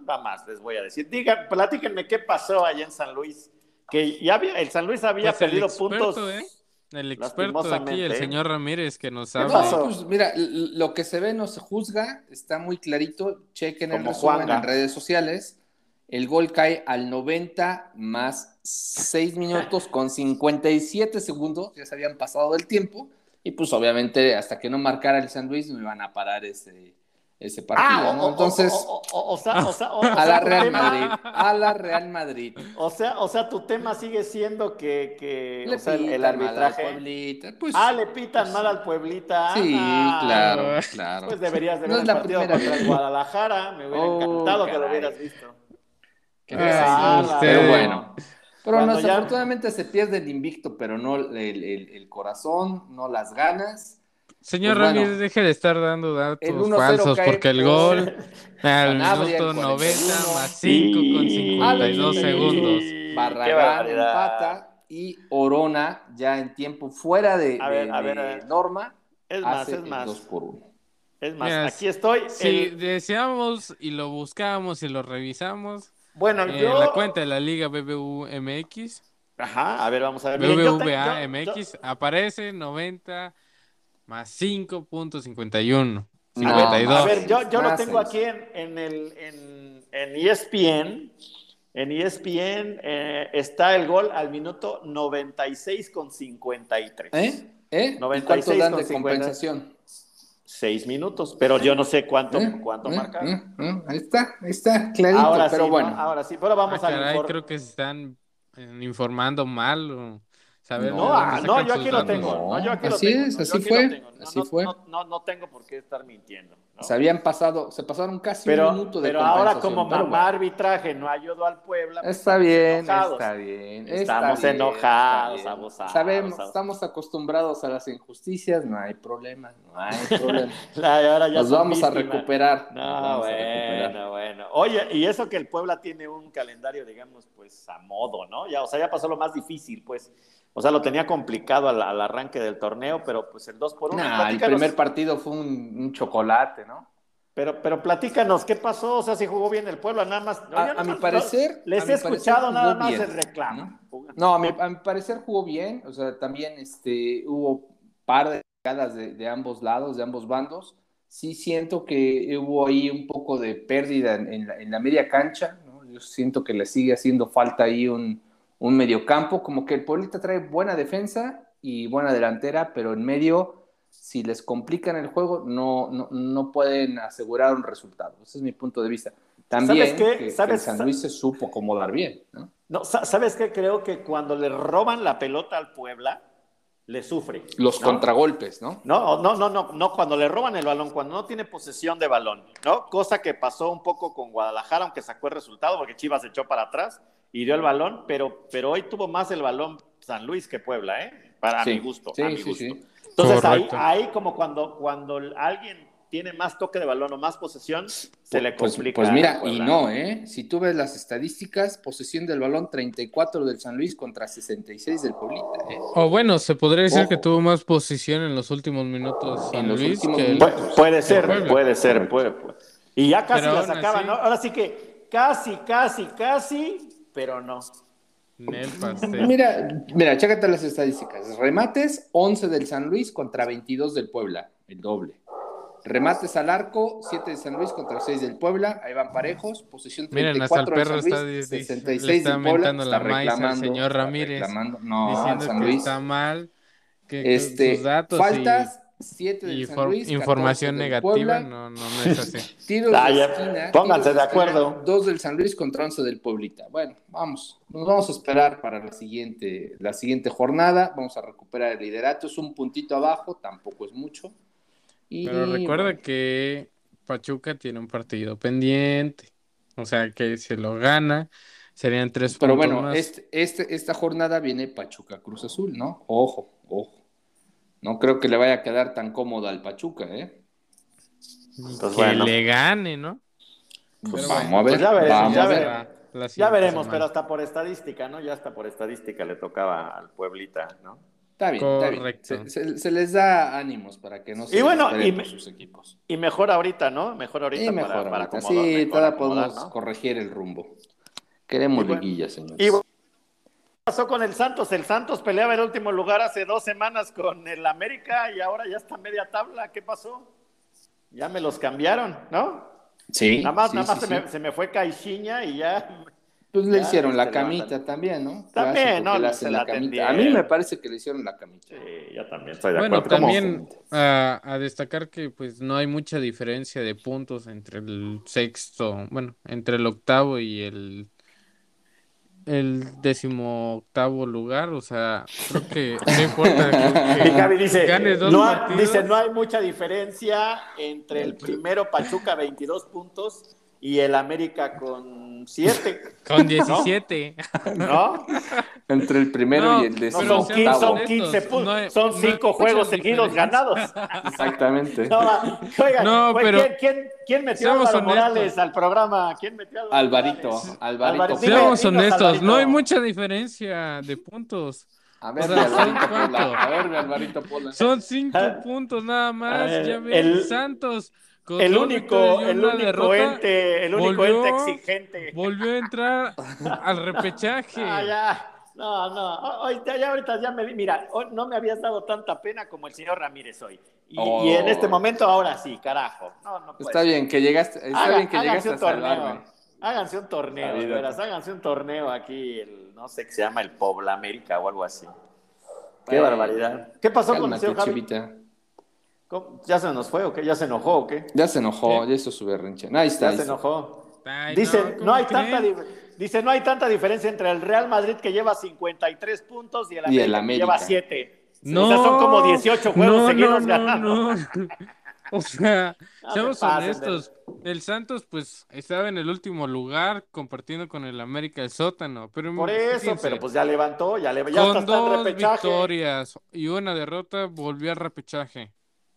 Va más, les voy a decir. Digan, platíquenme qué pasó allá en San Luis, que ya había, el San Luis había pues perdido puntos. ¿eh? El experto aquí, el señor Ramírez, que nos habla. No, pues mira, lo que se ve no se juzga, está muy clarito. Chequen el resumen en redes sociales. El gol cae al 90 más 6 minutos con 57 segundos, ya se habían pasado del tiempo. Y pues obviamente hasta que no marcara el San Luis no iban a parar ese, ese partido, ¿no? Entonces, a la Real Madrid, a la Real Madrid. O sea, o sea, tu tema sigue siendo que, que el arbitraje. Pues, ah, le pitan mal al Pueblita. Sí, ah, claro, claro. Pues deberías de ver el partido contra el Guadalajara. Me hubiera oh, encantado que lo hubieras visto. Ah, pero bueno. Pero no, desafortunadamente se pierde el invicto, pero no el, el, el corazón, no las ganas. Señor pues Ramírez, deje de estar dando datos falsos porque el gol al minuto 90 más 5 con 52 segundos. Barragán empata y Orona ya en tiempo fuera de, norma. Es más, es más. por 1. Es más, aquí estoy. Si deseamos y lo buscamos y lo revisamos. Bueno, eh, yo. la cuenta de la Liga BBVMX. Ajá, a ver, vamos a ver. BBVA MX aparece 90 más 5.51. 52. a ver, yo, yo lo tengo aquí en, en, el, en, en ESPN. En ESPN eh, está el gol al minuto 96 con 53. ¿Eh? ¿Eh? 96 ¿Y dan de compensación? Seis minutos, pero yo no sé cuánto, ¿Eh? cuánto ¿Eh? marca. ¿Eh? Ahí está, ahí está, clarito, ahora pero bueno. Ahora sí, pero vamos ah, a Creo que se están informando mal. O... No, ah, no, yo aquí lo tengo. No, yo aquí así lo es, así fue. así fue. No, no, tengo por qué estar mintiendo. Se habían pasado, se pasaron casi pero, un minuto de Pero ahora como mamá arbitraje no ayudó al pueblo. Pues está bien, está bien. Estamos enojados, abusados. Sabemos, estamos acostumbrados a las injusticias, no hay problema, no hay problema. ahora ya Nos vamos a recuperar. No, bueno, bueno. Oye, y eso que el Puebla tiene un calendario, digamos, pues a modo, ¿no? Ya, o sea, ya pasó lo más difícil, pues. O sea, lo tenía complicado al, arranque del torneo, pero pues el 2 por 1. Nah, el primer partido fue un, chocolate, ¿no? Pero, pero platícanos, ¿qué pasó? O sea, si jugó bien el pueblo, nada más. a, mi parecer. les he escuchado nada más el reclamo. No, a, mi, parecer jugó bien. O sea, también este, hubo par de llegadas de, ambos lados, de ambos bandos. Sí siento que hubo ahí un poco de pérdida en, la, en la, media cancha. ¿no? Yo siento que le sigue haciendo falta ahí un, un mediocampo, como que el Pueblita trae buena defensa y buena delantera, pero en medio, si les complican el juego, no, no, pueden asegurar un resultado. Ese es mi punto de vista. También que, San Luis se supo acomodar bien. ¿no? no ¿Sabes qué? Creo que cuando le roban la pelota al Puebla, le sufre. Los contragolpes, ¿no? No, no, no, no, no, cuando le roban el balón, cuando no tiene posesión de balón, ¿no? Cosa que pasó un poco con Guadalajara, aunque sacó el resultado, porque Chivas echó para atrás y dio el balón, pero, pero hoy tuvo más el balón San Luis que Puebla, ¿eh? Para mi gusto, a mi gusto. Entonces ahí, ahí, como cuando, cuando alguien tiene más toque de balón o más posesión, se le pues, complica. Pues, mira, y no, ¿eh? Si tú ves las estadísticas, posesión del balón 34 del San Luis contra 66 del Pueblita, ¿eh? O bueno, se podría decir que tuvo más posición en los últimos minutos San Luis. puede, ser, puede ser, puede, Y ya casi la sacaban, ¿no? Ahora sí que casi, casi, casi pero no. Mira, mira, chécate las estadísticas. Remates, 11 del San Luis contra 22 del Puebla, el doble. Remates al arco, 7 de San Luis contra 6 del Puebla, ahí van parejos, posición 34 Miren, hasta el perro San Luis, está, 66 del Puebla, está reclamando, señor Ramírez, no, diciendo San Luis. que está mal, que este, faltas, 7 del San Luis, información negativa, no, no, no es así. tiros de esquina, pónganse de acuerdo. Dos del San Luis contra 11 del Pueblita. Bueno, vamos, nos vamos a esperar para la siguiente, la siguiente jornada. Vamos a recuperar el liderato. Es un puntito abajo, tampoco es mucho. Pero recuerda que Pachuca tiene un partido pendiente. O sea que si lo gana, serían tres Pero bueno, Este, este, esta jornada viene Pachuca Cruz Azul, ¿no? Ojo, ojo. No creo que le vaya a quedar tan cómodo al Pachuca, ¿eh? Pues que le gane, ¿no? Pues vamos a ver. Pues ya, veremos, ya, veremos, ya veremos pero hasta por estadística, ¿no? Ya hasta por estadística le tocaba al Pueblita, ¿no? Está bien, Correcto. Está bien. Se, les da ánimos para que no se y bueno, y sus equipos. Y mejor ahorita, ¿no? Mejor ahorita, mejor para, ahorita. sí, todavía podemos corregir el rumbo. Queremos liguilla, señores pasó con el Santos? El Santos peleaba el último lugar hace dos semanas con el América y ahora ya está media tabla. ¿Qué pasó? Ya me los cambiaron, ¿no? Sí. Nada más, nada más se, Me, se, me, fue Caixinha y ya. Pues le hicieron la camita también, ¿no? También, ¿no? Le la camita. A mí me parece que le hicieron la camita. Sí, yo también estoy de bueno, también a, a, destacar que pues no hay mucha diferencia de puntos entre el sexto, bueno, entre el octavo y el el decimoctavo lugar, o sea, creo que no importa que, dice, ganes dos no, partidos. Dice, no hay mucha diferencia entre el primero Pachuca 22 puntos y el América con 7. Con 17. ¿No? Entre el primero y el decimoctavo. son, son 15 puntos. son 5 juegos seguidos ganados. Exactamente. No, pero ¿quién, quién, quién metió a Álvaro Morales al programa? ¿Quién metió a Alvarito. Alvarito. Seamos honestos, no hay mucha diferencia de puntos. A ver, Alvarito Pola. A ver, Alvarito Pola. Son 5 puntos nada más. ya el... Santos el único, el único ente, el único ente exigente. Volvió a entrar al repechaje. Ah, ya. No, no, ahorita ya, ahorita ya me mira, no me habías dado tanta pena como el señor Ramírez hoy. Y, en este oh. momento ahora sí, carajo. No, no está bien que llegaste, está bien que llegaste a torneo. Háganse un torneo, de veras, háganse un torneo aquí, el, no sé qué se llama el Pobla América o algo así. Qué barbaridad. ¿Qué pasó con el señor Javi? ¿Ya se nos fue o qué? ¿Ya se enojó o qué? Ya se enojó, ya hizo su berrinche. Ahí está. Ya se enojó. dice, no, hay tanta dice, no hay tanta diferencia entre el Real Madrid que lleva 53 puntos y el América, que lleva 7. No, o sea, son como 18 juegos seguidos ganando. O sea, seamos honestos. El Santos, pues, estaba en el último lugar compartiendo con el América el sótano. Pero Por eso, pero pues ya levantó, ya, le, ya con dos victorias y una derrota, volvió al repechaje.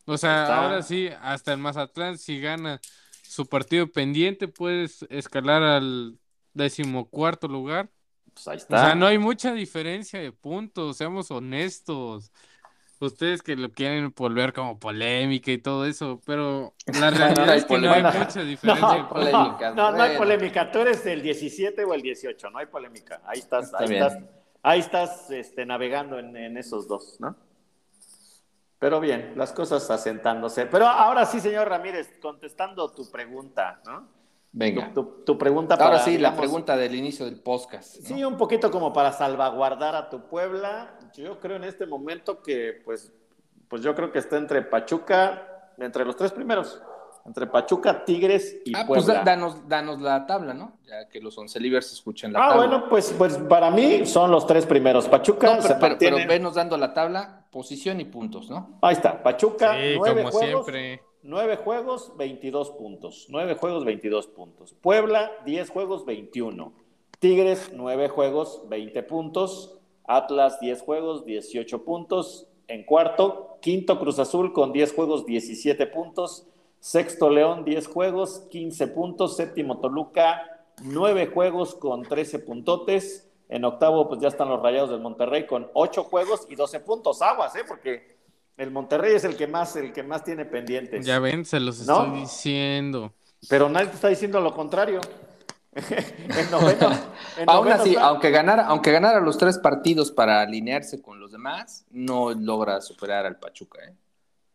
O sea, ahora sí, hasta el Mazatlán, si gana su partido pendiente, puedes escalar al decimocuarto lugar. Pues ahí está. O sea, no hay mucha diferencia de puntos, seamos honestos. Ustedes que lo quieren volver como polémica y todo eso, pero la realidad es que no hay mucha diferencia. No, polémica, no, no, hay polémica. Tú eres el 17 o el 18, no hay polémica. Ahí estás, ahí estás, ahí estás este, navegando en, en esos dos, ¿no? Pero bien, las cosas asentándose. Pero ahora sí, señor Ramírez, contestando tu pregunta, ¿no? Venga. Tu, pregunta para. Ahora sí, la pregunta del inicio del podcast. Sí, un poquito como para salvaguardar a tu Puebla. Yo creo en este momento que, pues, pues yo creo que está entre Pachuca, entre los tres primeros. Entre Pachuca, Tigres y ah, pues Puebla. Pues danos, la tabla, ¿no? Ya que los once libres escuchen la ah, tabla. Ah, bueno, pues, pues para mí son los tres primeros. Pachuca no, pero, pero, venos dando la tabla, posición y puntos, ¿no? Ahí está, Pachuca, nueve juegos. Nueve juegos, 22 puntos. Nueve juegos, 22 puntos. Puebla, 10 juegos, 21. Tigres, nueve juegos, 20 puntos. Atlas, 10 juegos, 18 puntos. En cuarto, quinto Cruz Azul con 10 juegos, 17 puntos. Sexto León, 10 juegos, 15 puntos. Séptimo Toluca, 9 juegos con 13 puntotes. En octavo, pues ya están los Rayados del Monterrey con 8 juegos y 12 puntos. Aguas, ¿eh? Porque el Monterrey es el que más, el que más tiene pendientes. Ya ven, se los estoy diciendo. Pero nadie te está diciendo lo contrario. en noveno, Aún así, aunque ganara, aunque ganara los tres partidos para alinearse con los demás, no logra superar al Pachuca, ¿eh?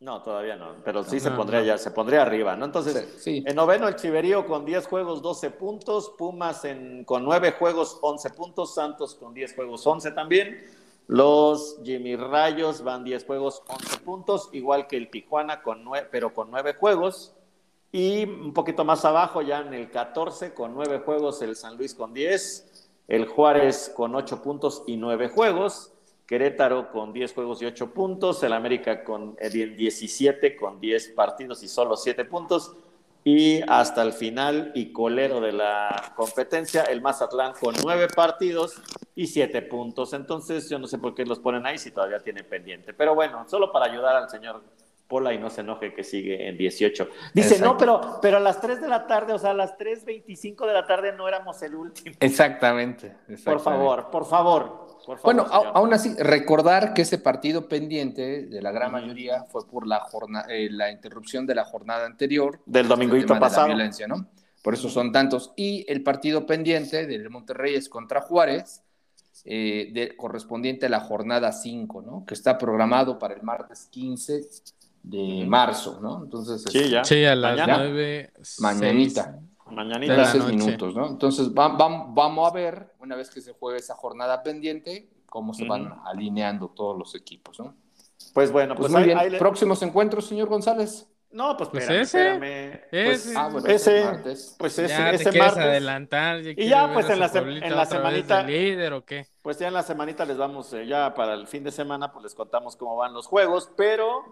No, todavía no, pero sí se pondría ya, se pondría arriba, ¿no? Entonces, en noveno el Chiverío con 10 juegos, 12 puntos, Pumas en, con 9 juegos, 11 puntos, Santos con 10 juegos, 11 también, Los Jimmy Rayos van 10 juegos, 11 puntos, igual que el Tijuana, con pero con 9 juegos. Y un poquito más abajo, ya en el 14, con 9 juegos, el San Luis con 10, el Juárez con 8 puntos y 9 juegos, Querétaro con 10 juegos y 8 puntos, el América con 17 eh, con 10 partidos y solo 7 puntos, y hasta el final y colero de la competencia, el Mazatlán con nueve partidos y siete puntos. Entonces, yo no sé por qué los ponen ahí si todavía tienen pendiente. Pero bueno, solo para ayudar al señor Pola y no se enoje que sigue en 18. Dice, no, pero, pero a las 3 de la tarde, o sea, a las 3.25 de la tarde no éramos el último. Exactamente. exactamente. Por favor, por favor bueno, aún así, recordar que ese partido pendiente de la gran mayoría fue por la, jornada, eh, la interrupción de la jornada anterior. Del domingo pasado. violencia, ¿no? Por eso son tantos. Y el partido pendiente del Monterrey es contra Juárez, eh, de, correspondiente a la jornada 5, ¿no? Que está programado para el martes 15 de marzo, ¿no? Entonces, sí, este, ya. Sí, a las 9. Mañanita. Mañanita. minutos, ¿no? Entonces, vamos a ver, una vez que se juegue esa jornada pendiente, cómo se van alineando todos los equipos, ¿no? Pues bueno, pues, pues muy bien. ¿Próximos encuentros, señor González? No, pues, pues ese, Pues, ah, bueno, ese, martes. pues ese, ya ese te martes. adelantar. y ya, pues en la, en la semanita. líder o qué? Pues ya en la semanita les vamos, eh, ya para el fin de semana, pues les contamos cómo van los juegos, pero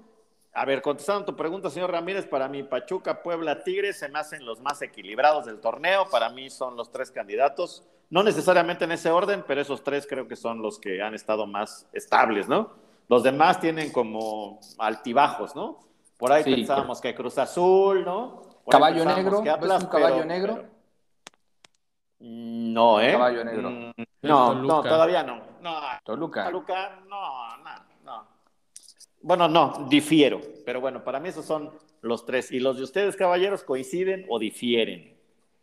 a ver, contestando tu pregunta, señor Ramírez, para mí Pachuca, Puebla, Tigres se me hacen los más equilibrados del torneo. Para mí son los tres candidatos. No necesariamente en ese orden, pero esos tres creo que son los que han estado más estables, ¿no? Los demás tienen como altibajos, ¿no? Por ahí pensábamos que Cruz Azul, ¿no? caballo negro, un caballo negro? No, ¿eh? Caballo negro. Mm, no, no, todavía no. no. Toluca. Toluca, no, no. Bueno, no, difiero, pero bueno, para mí esos son los tres. ¿Y los de ustedes, caballeros, coinciden o difieren?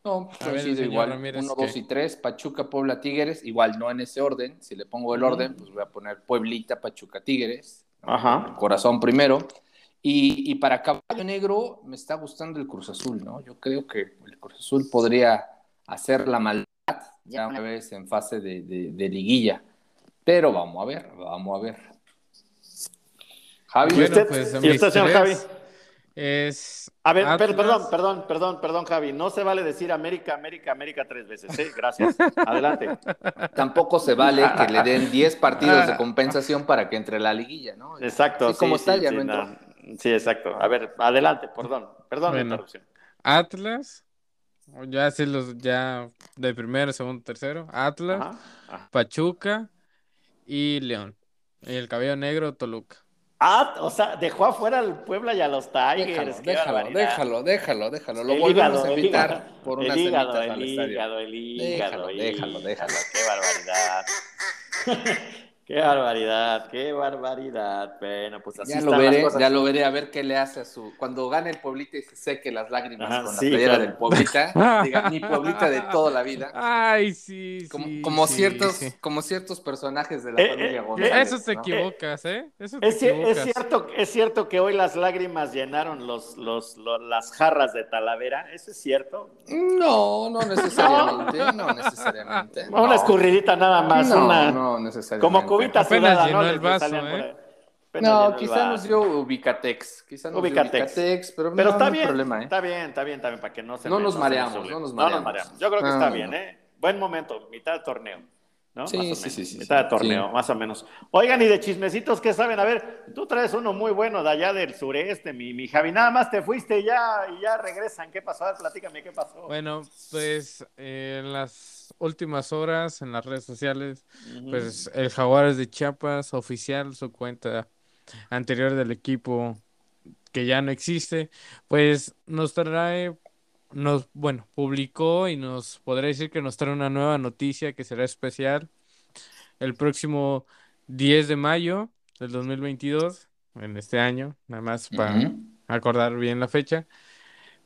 No, coincide igual. Uno, dos y tres, Pachuca, Puebla, Tigres, igual no en ese orden. Si le pongo el orden, pues voy a poner Pueblita, Pachuca, Tigres. Ajá. Corazón primero. Y, y, para Caballo Negro me está gustando el Cruz Azul, ¿no? Yo creo que el Cruz Azul podría hacer la maldad ya una vez en fase de, de liguilla. Pero vamos a ver, vamos a ver. Javi, ¿y usted, pues, señor Javi? Es. A ver, perdón, perdón, perdón, perdón, Javi. No se vale decir América, América, América tres veces. ¿eh? Gracias. Adelante. Tampoco se vale que le den 10 partidos de compensación para que entre la liguilla, ¿no? Exacto. Sí, como está, ya Sí, exacto. A ver, adelante, perdón. Perdón la interrupción. Atlas, ya sé los, ya de primero, segundo, tercero. Atlas, Pachuca y León. Y el cabello negro, Toluca. Ah, o sea, dejó afuera al Puebla y a los Tigers. Déjalo, déjalo, déjalo, déjalo, Lo volvemos a invitar por una hígado, el hígado, el hígado, déjalo, déjalo, Qué barbaridad. Qué barbaridad, qué barbaridad. Bueno, pues así ya lo veré, las cosas. Ya lo veré a ver qué le hace a su. Cuando gane el Pueblita y se seque las lágrimas con la playera del Pueblita, diga, mi Pueblita de toda la vida. Ay, sí, como, sí. Como sí, ciertos, sí. como ciertos personajes de la Eh, familia eh, González. Eso te ¿no? equivocas, ¿eh? Eso te Es, cier- equivocas. es cierto, es cierto que hoy las lágrimas llenaron los, los, lo- las jarras de Talavera. ¿Eso es cierto? No, no necesariamente, no necesariamente. Una no. escurridita nada más. No, una, no necesariamente. como cubita Apenas sudada, llenó ¿no? el vaso, ¿eh? No, quizá nos dio Ubicatex. Quizá nos Ubicatex. dio Ubicatex, pero, Pero no, está no hay bien, problema, ¿eh? está bien, está bien, está bien, para que no se No me- nos mareamos, no nos No nos mareamos. Yo creo que está no, bien. ¿eh? Buen momento, mitad de torneo. ¿no? Sí, Más o sí, menos. sí, sí, Mitad de torneo, Sí. más o menos. Oigan, y de chismecitos, ¿qué saben? A ver, tú traes uno muy bueno de allá del sureste, mi, mi Javi. Nada más te fuiste ya y ya regresan. ¿Qué pasó? A ver, platícame, ¿qué pasó? Bueno, pues eh, en las últimas horas en las redes sociales, pues el Jaguares de Chiapas oficial su cuenta anterior del equipo que ya no existe, pues nos trae, nos, bueno, publicó y nos podría decir que nos trae una nueva noticia que será especial el próximo 10 de mayo del 2022, en este año, nada más para acordar bien la fecha.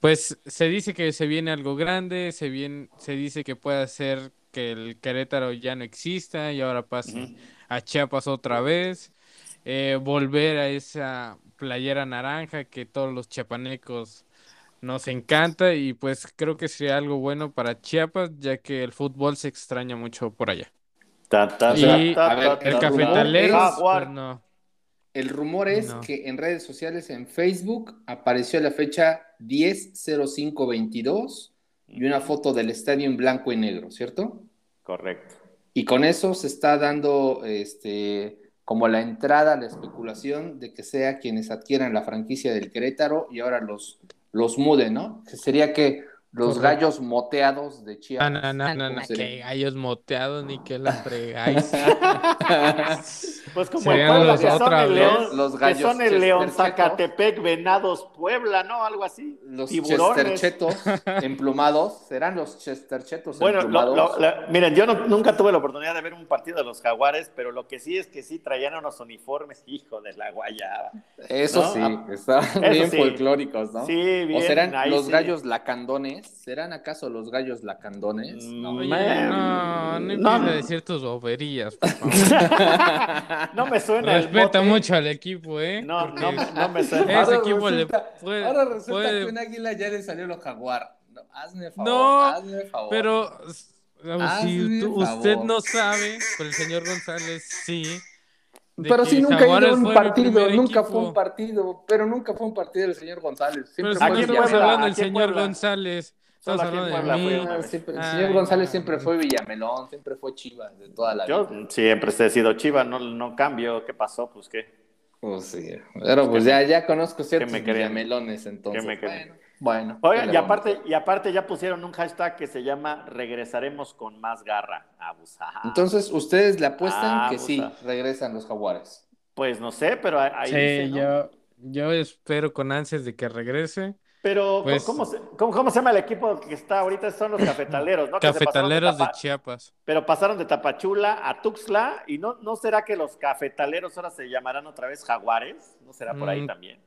Pues se dice que se viene algo grande, se viene, se dice que puede ser que el Querétaro ya no exista y ahora pase a Chiapas otra vez, eh, volver a esa playera naranja que todos los chiapanecos nos encanta y pues creo que sería algo bueno para Chiapas ya que el fútbol se extraña mucho por allá. y el cafetalero, pues no. El rumor es que en redes sociales, en Facebook, apareció la fecha 10.05.22 y una foto del estadio en blanco y negro, ¿cierto? Correcto. Y con eso se está dando este, como la entrada a la especulación de que sea quienes adquieran la franquicia del Querétaro y ahora los, los muden, ¿no? Que sería que los gallos moteados de Chiapas. No, no, no, no, que gallos moteados ni que la fregáis. pues como el pueblo, que son el León, los gallos que son el León Zacatepec, Venados, Puebla, ¿no? Algo así. Los chesterchetos emplumados, serán los chesterchetos bueno, emplumados. Bueno, miren, yo nunca tuve la oportunidad de ver un partido de los jaguares, pero lo que sí es que sí traían unos uniformes, hijo de la guayaba. Eso sí, ah, estaban bien folclóricos, ¿no? Sí, bien. O serán los gallos lacandones ¿Serán acaso los gallos lacandones? No, no, no empieza a decir tus boberías, no me suena Respeta mucho al equipo, ¿eh? No, no, no, me suena. Ese equipo resulta, le puede, ahora resulta que un águila ya le salió lo jaguar. No, hazme favor, no, hazme favor. pero si usted no sabe, pero el señor González sí pero sí, nunca ha ido un partido, nunca fue un partido, pero nunca fue un partido del señor González. Siempre pero fue estamos hablando del señor González. Estamos hablando de mí. el señor González siempre fue Villamelón, siempre fue Chivas de toda la vida. Yo siempre he sido Chivas, no, no cambio. ¿Qué pasó? Pues qué. Pues sí, pero pues ya, ya conozco ciertos Villamelones, entonces. Me bueno. Bueno. Oiga, y aparte, y aparte ya pusieron un hashtag que se llama regresaremos con más garra. Abusar. Entonces, ¿ustedes le apuestan que sí regresan los jaguares? Pues no sé, pero ahí sí, dice, yo, yo espero con ansias de que regrese. Pero, pues ¿cómo, se, cómo, se llama el equipo que está ahorita? Son los cafetaleros, ¿no? Cafetaleros de, Chiapas. Pero pasaron de Tapachula a Tuxtla, ¿y no, no será que los cafetaleros ahora se llamarán otra vez jaguares? ¿No será por ahí mm, también?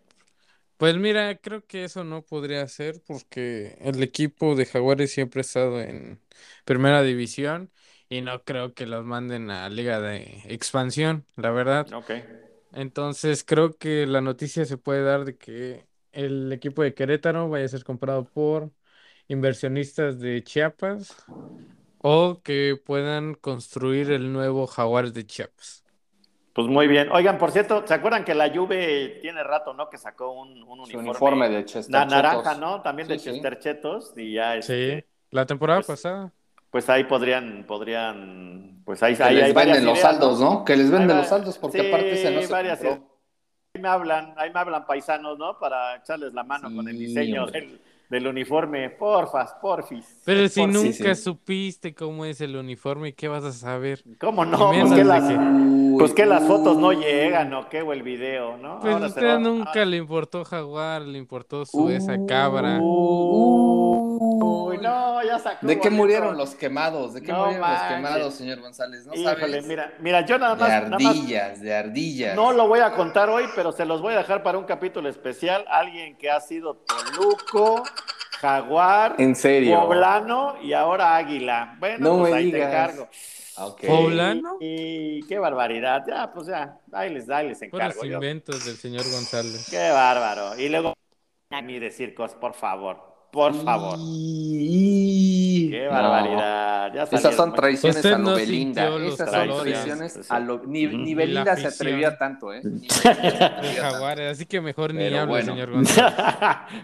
Pues mira, creo que eso no podría ser porque el equipo de Jaguares siempre ha estado en primera división y no creo que los manden a liga de expansión, la verdad. Ok. Entonces creo que la noticia se puede dar de que el equipo de Querétaro vaya a ser comprado por inversionistas de Chiapas o que puedan construir el nuevo Jaguares de Chiapas. Pues muy bien. Oigan, por cierto, ¿se acuerdan que la Juve tiene rato, ¿no? Que sacó un, un uniforme, de Chester naranja, ¿no? También de Chester Chetos y ya este, Sí, la temporada pues, pasada. Pues ahí podrían, podrían, pues ahí, que les venden los saldos, ¿no? Que les venden los saldos porque aparte se no se varias, Ahí me hablan, ahí me hablan paisanos, ¿no? Para echarles la mano con el diseño del del uniforme, porfas, porfis. Pero si nunca supiste cómo es el uniforme, ¿qué vas a saber? ¿Cómo no? Pues que, las, pues que, las, fotos no llegan, ¿o qué? O el video, ¿no? Pues a usted nunca le importó Jaguar, le importó su esa cabra. Uy, no, ya sacó. ¿De qué murieron los quemados? ¿De qué murieron los quemados, señor González? No Híjole, mira, mira, yo nada más. De ardillas, de ardillas. No lo voy a contar hoy, pero se los voy a dejar para un capítulo especial. Alguien que ha sido Toluco, Jaguar, ¿En serio? Poblano y ahora Águila. Bueno, no pues ahí te encargo. ¿Poblano? Y, qué barbaridad. Ya, pues ya, ahí les, ahí les encargo. los inventos del señor González. Qué bárbaro. Y luego, a mí decir cosas, por favor. Por favor. Qué barbaridad. Esas son traiciones a lo Belinda. Esas son traiciones a lo. Ni, ni Belinda se atrevía tanto, ¿eh? Ni Jaguares, así que mejor ni hablo, señor González.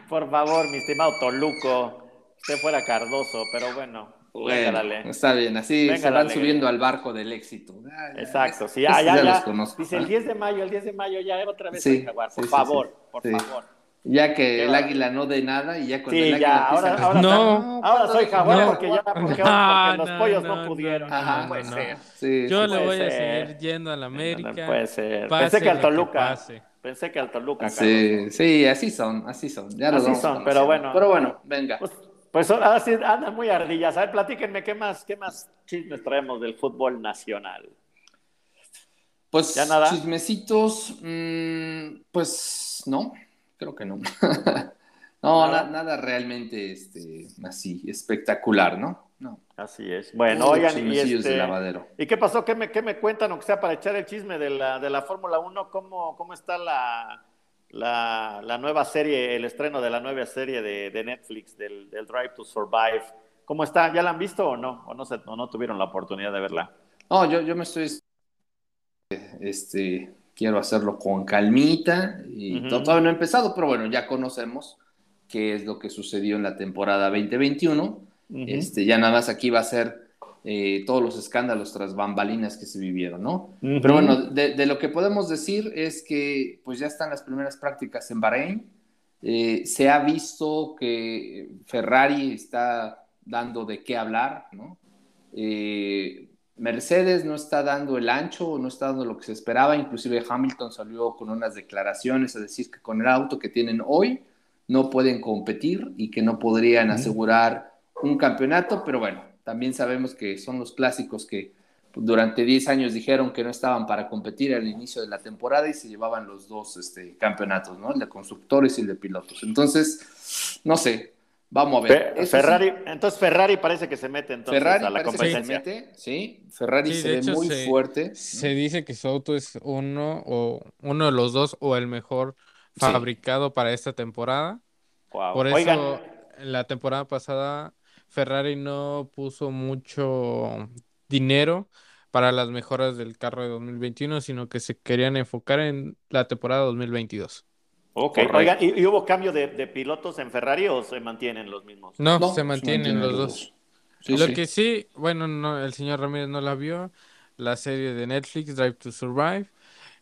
por favor, mi estimado Toluco. Usted fuera Cardoso, pero bueno. Bueno, está bien, así se van subiendo al barco del éxito. Exacto, sí, ya, ya, ya. Dice el 10 de mayo, el 10 de mayo, ya otra vez sí, Jaguar, por favor, por favor. Ya que el águila no dé nada y ya con el águila ya, ahora, ahora, no, ahora soy jaguar porque ya porque, los pollos no, pudieron. Ajá, puede ser. Yo le voy a seguir yendo a la América. No, puede ser. Pensé que al Toluca. Pensé que al Toluca. Sí, sí, así son, así son. Ya así son, pero bueno. Pero bueno, venga. Pues, pues ahora sí andan muy ardillas. A ver, platíquenme qué más, qué más chismes traemos del fútbol nacional. Pues ¿Ya nada? chismecitos, mmm, pues no creo que no. no, nada, realmente este, así espectacular, ¿no? No. Así es. Bueno, oigan, y, este, ¿y qué pasó? ¿Qué me, qué me cuentan, o que sea, para echar el chisme de la, de la Fórmula 1? ¿Cómo, ¿Cómo está la, la, la, nueva serie, el estreno de la nueva serie de, de Netflix, del, del, Drive to Survive? ¿Cómo está? ¿Ya la han visto o no? ¿O no, se, o no tuvieron la oportunidad de verla? No, yo, yo me estoy. Este, quiero hacerlo con calmita y todavía no he empezado, pero bueno, ya conocemos qué es lo que sucedió en la temporada 2021. este, ya nada más aquí va a ser eh, todos los escándalos tras bambalinas que se vivieron, ¿no? Pero bueno, de, lo que podemos decir es que pues ya están las primeras prácticas en Bahrein. Eh, se ha visto que Ferrari está dando de qué hablar, ¿no? Eh, Mercedes no está dando el ancho, no está dando lo que se esperaba, inclusive Hamilton salió con unas declaraciones a decir que con el auto que tienen hoy no pueden competir y que no podrían asegurar un campeonato, pero bueno, también sabemos que son los clásicos que durante 10 años dijeron que no estaban para competir al inicio de la temporada y se llevaban los dos este, campeonatos, ¿no? El de constructores y el de pilotos. Entonces, no sé, Vamos a ver. Ferrari, entonces Ferrari parece que se mete entonces Ferrari a la competencia. Se mete, sí, Ferrari se ve muy fuerte. Se dice que su auto es uno o uno de los dos o el mejor fabricado para esta temporada. Por eso la temporada pasada Ferrari no puso mucho dinero para las mejoras del carro de 2021, sino que se querían enfocar en la temporada 2022. Ok, oigan, ¿y, hubo cambio de, pilotos en Ferrari o se mantienen los mismos? No, se, mantienen los dos. Lo que sí, bueno, no, el señor Ramírez no la vio, la serie de Netflix, Drive to Survive.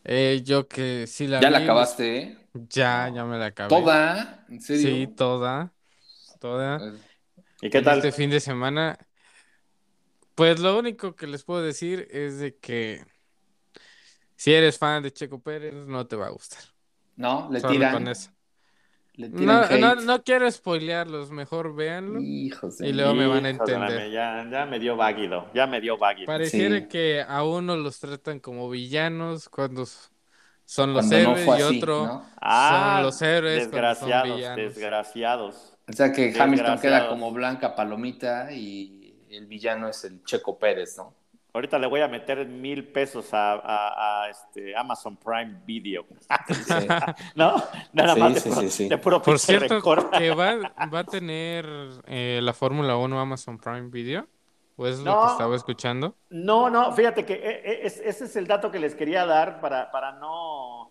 Eh, yo que sí la ¿Ya la acabaste, eh? Ya, ya me la acabé. ¿Toda? ¿En serio? Sí, toda. Toda. ¿Y qué tal? Este fin de semana. Pues lo único que les puedo decir es de que si eres fan de Checo Pérez, no te va a gustar. No, le tiran. no, no, quiero spoilearlos, mejor véanlo. y luego me van a entender. ya, ya, me dio váguido, ya me dio váguido. Pareciera que a uno los tratan como villanos cuando son los héroes y otro son ah, los héroes. Desgraciados, desgraciados. O sea que Hamilton queda como blanca palomita y el villano es el Checo Pérez, ¿no? Ahorita le voy a meter mil pesos a, este Amazon Prime Video. ¿No? Nada más de, Por cierto, que va, a tener eh, la Fórmula 1 Amazon Prime Video. ¿O es lo que estaba escuchando? No, no, fíjate que eh, eh, ese es el dato que les quería dar para, para no...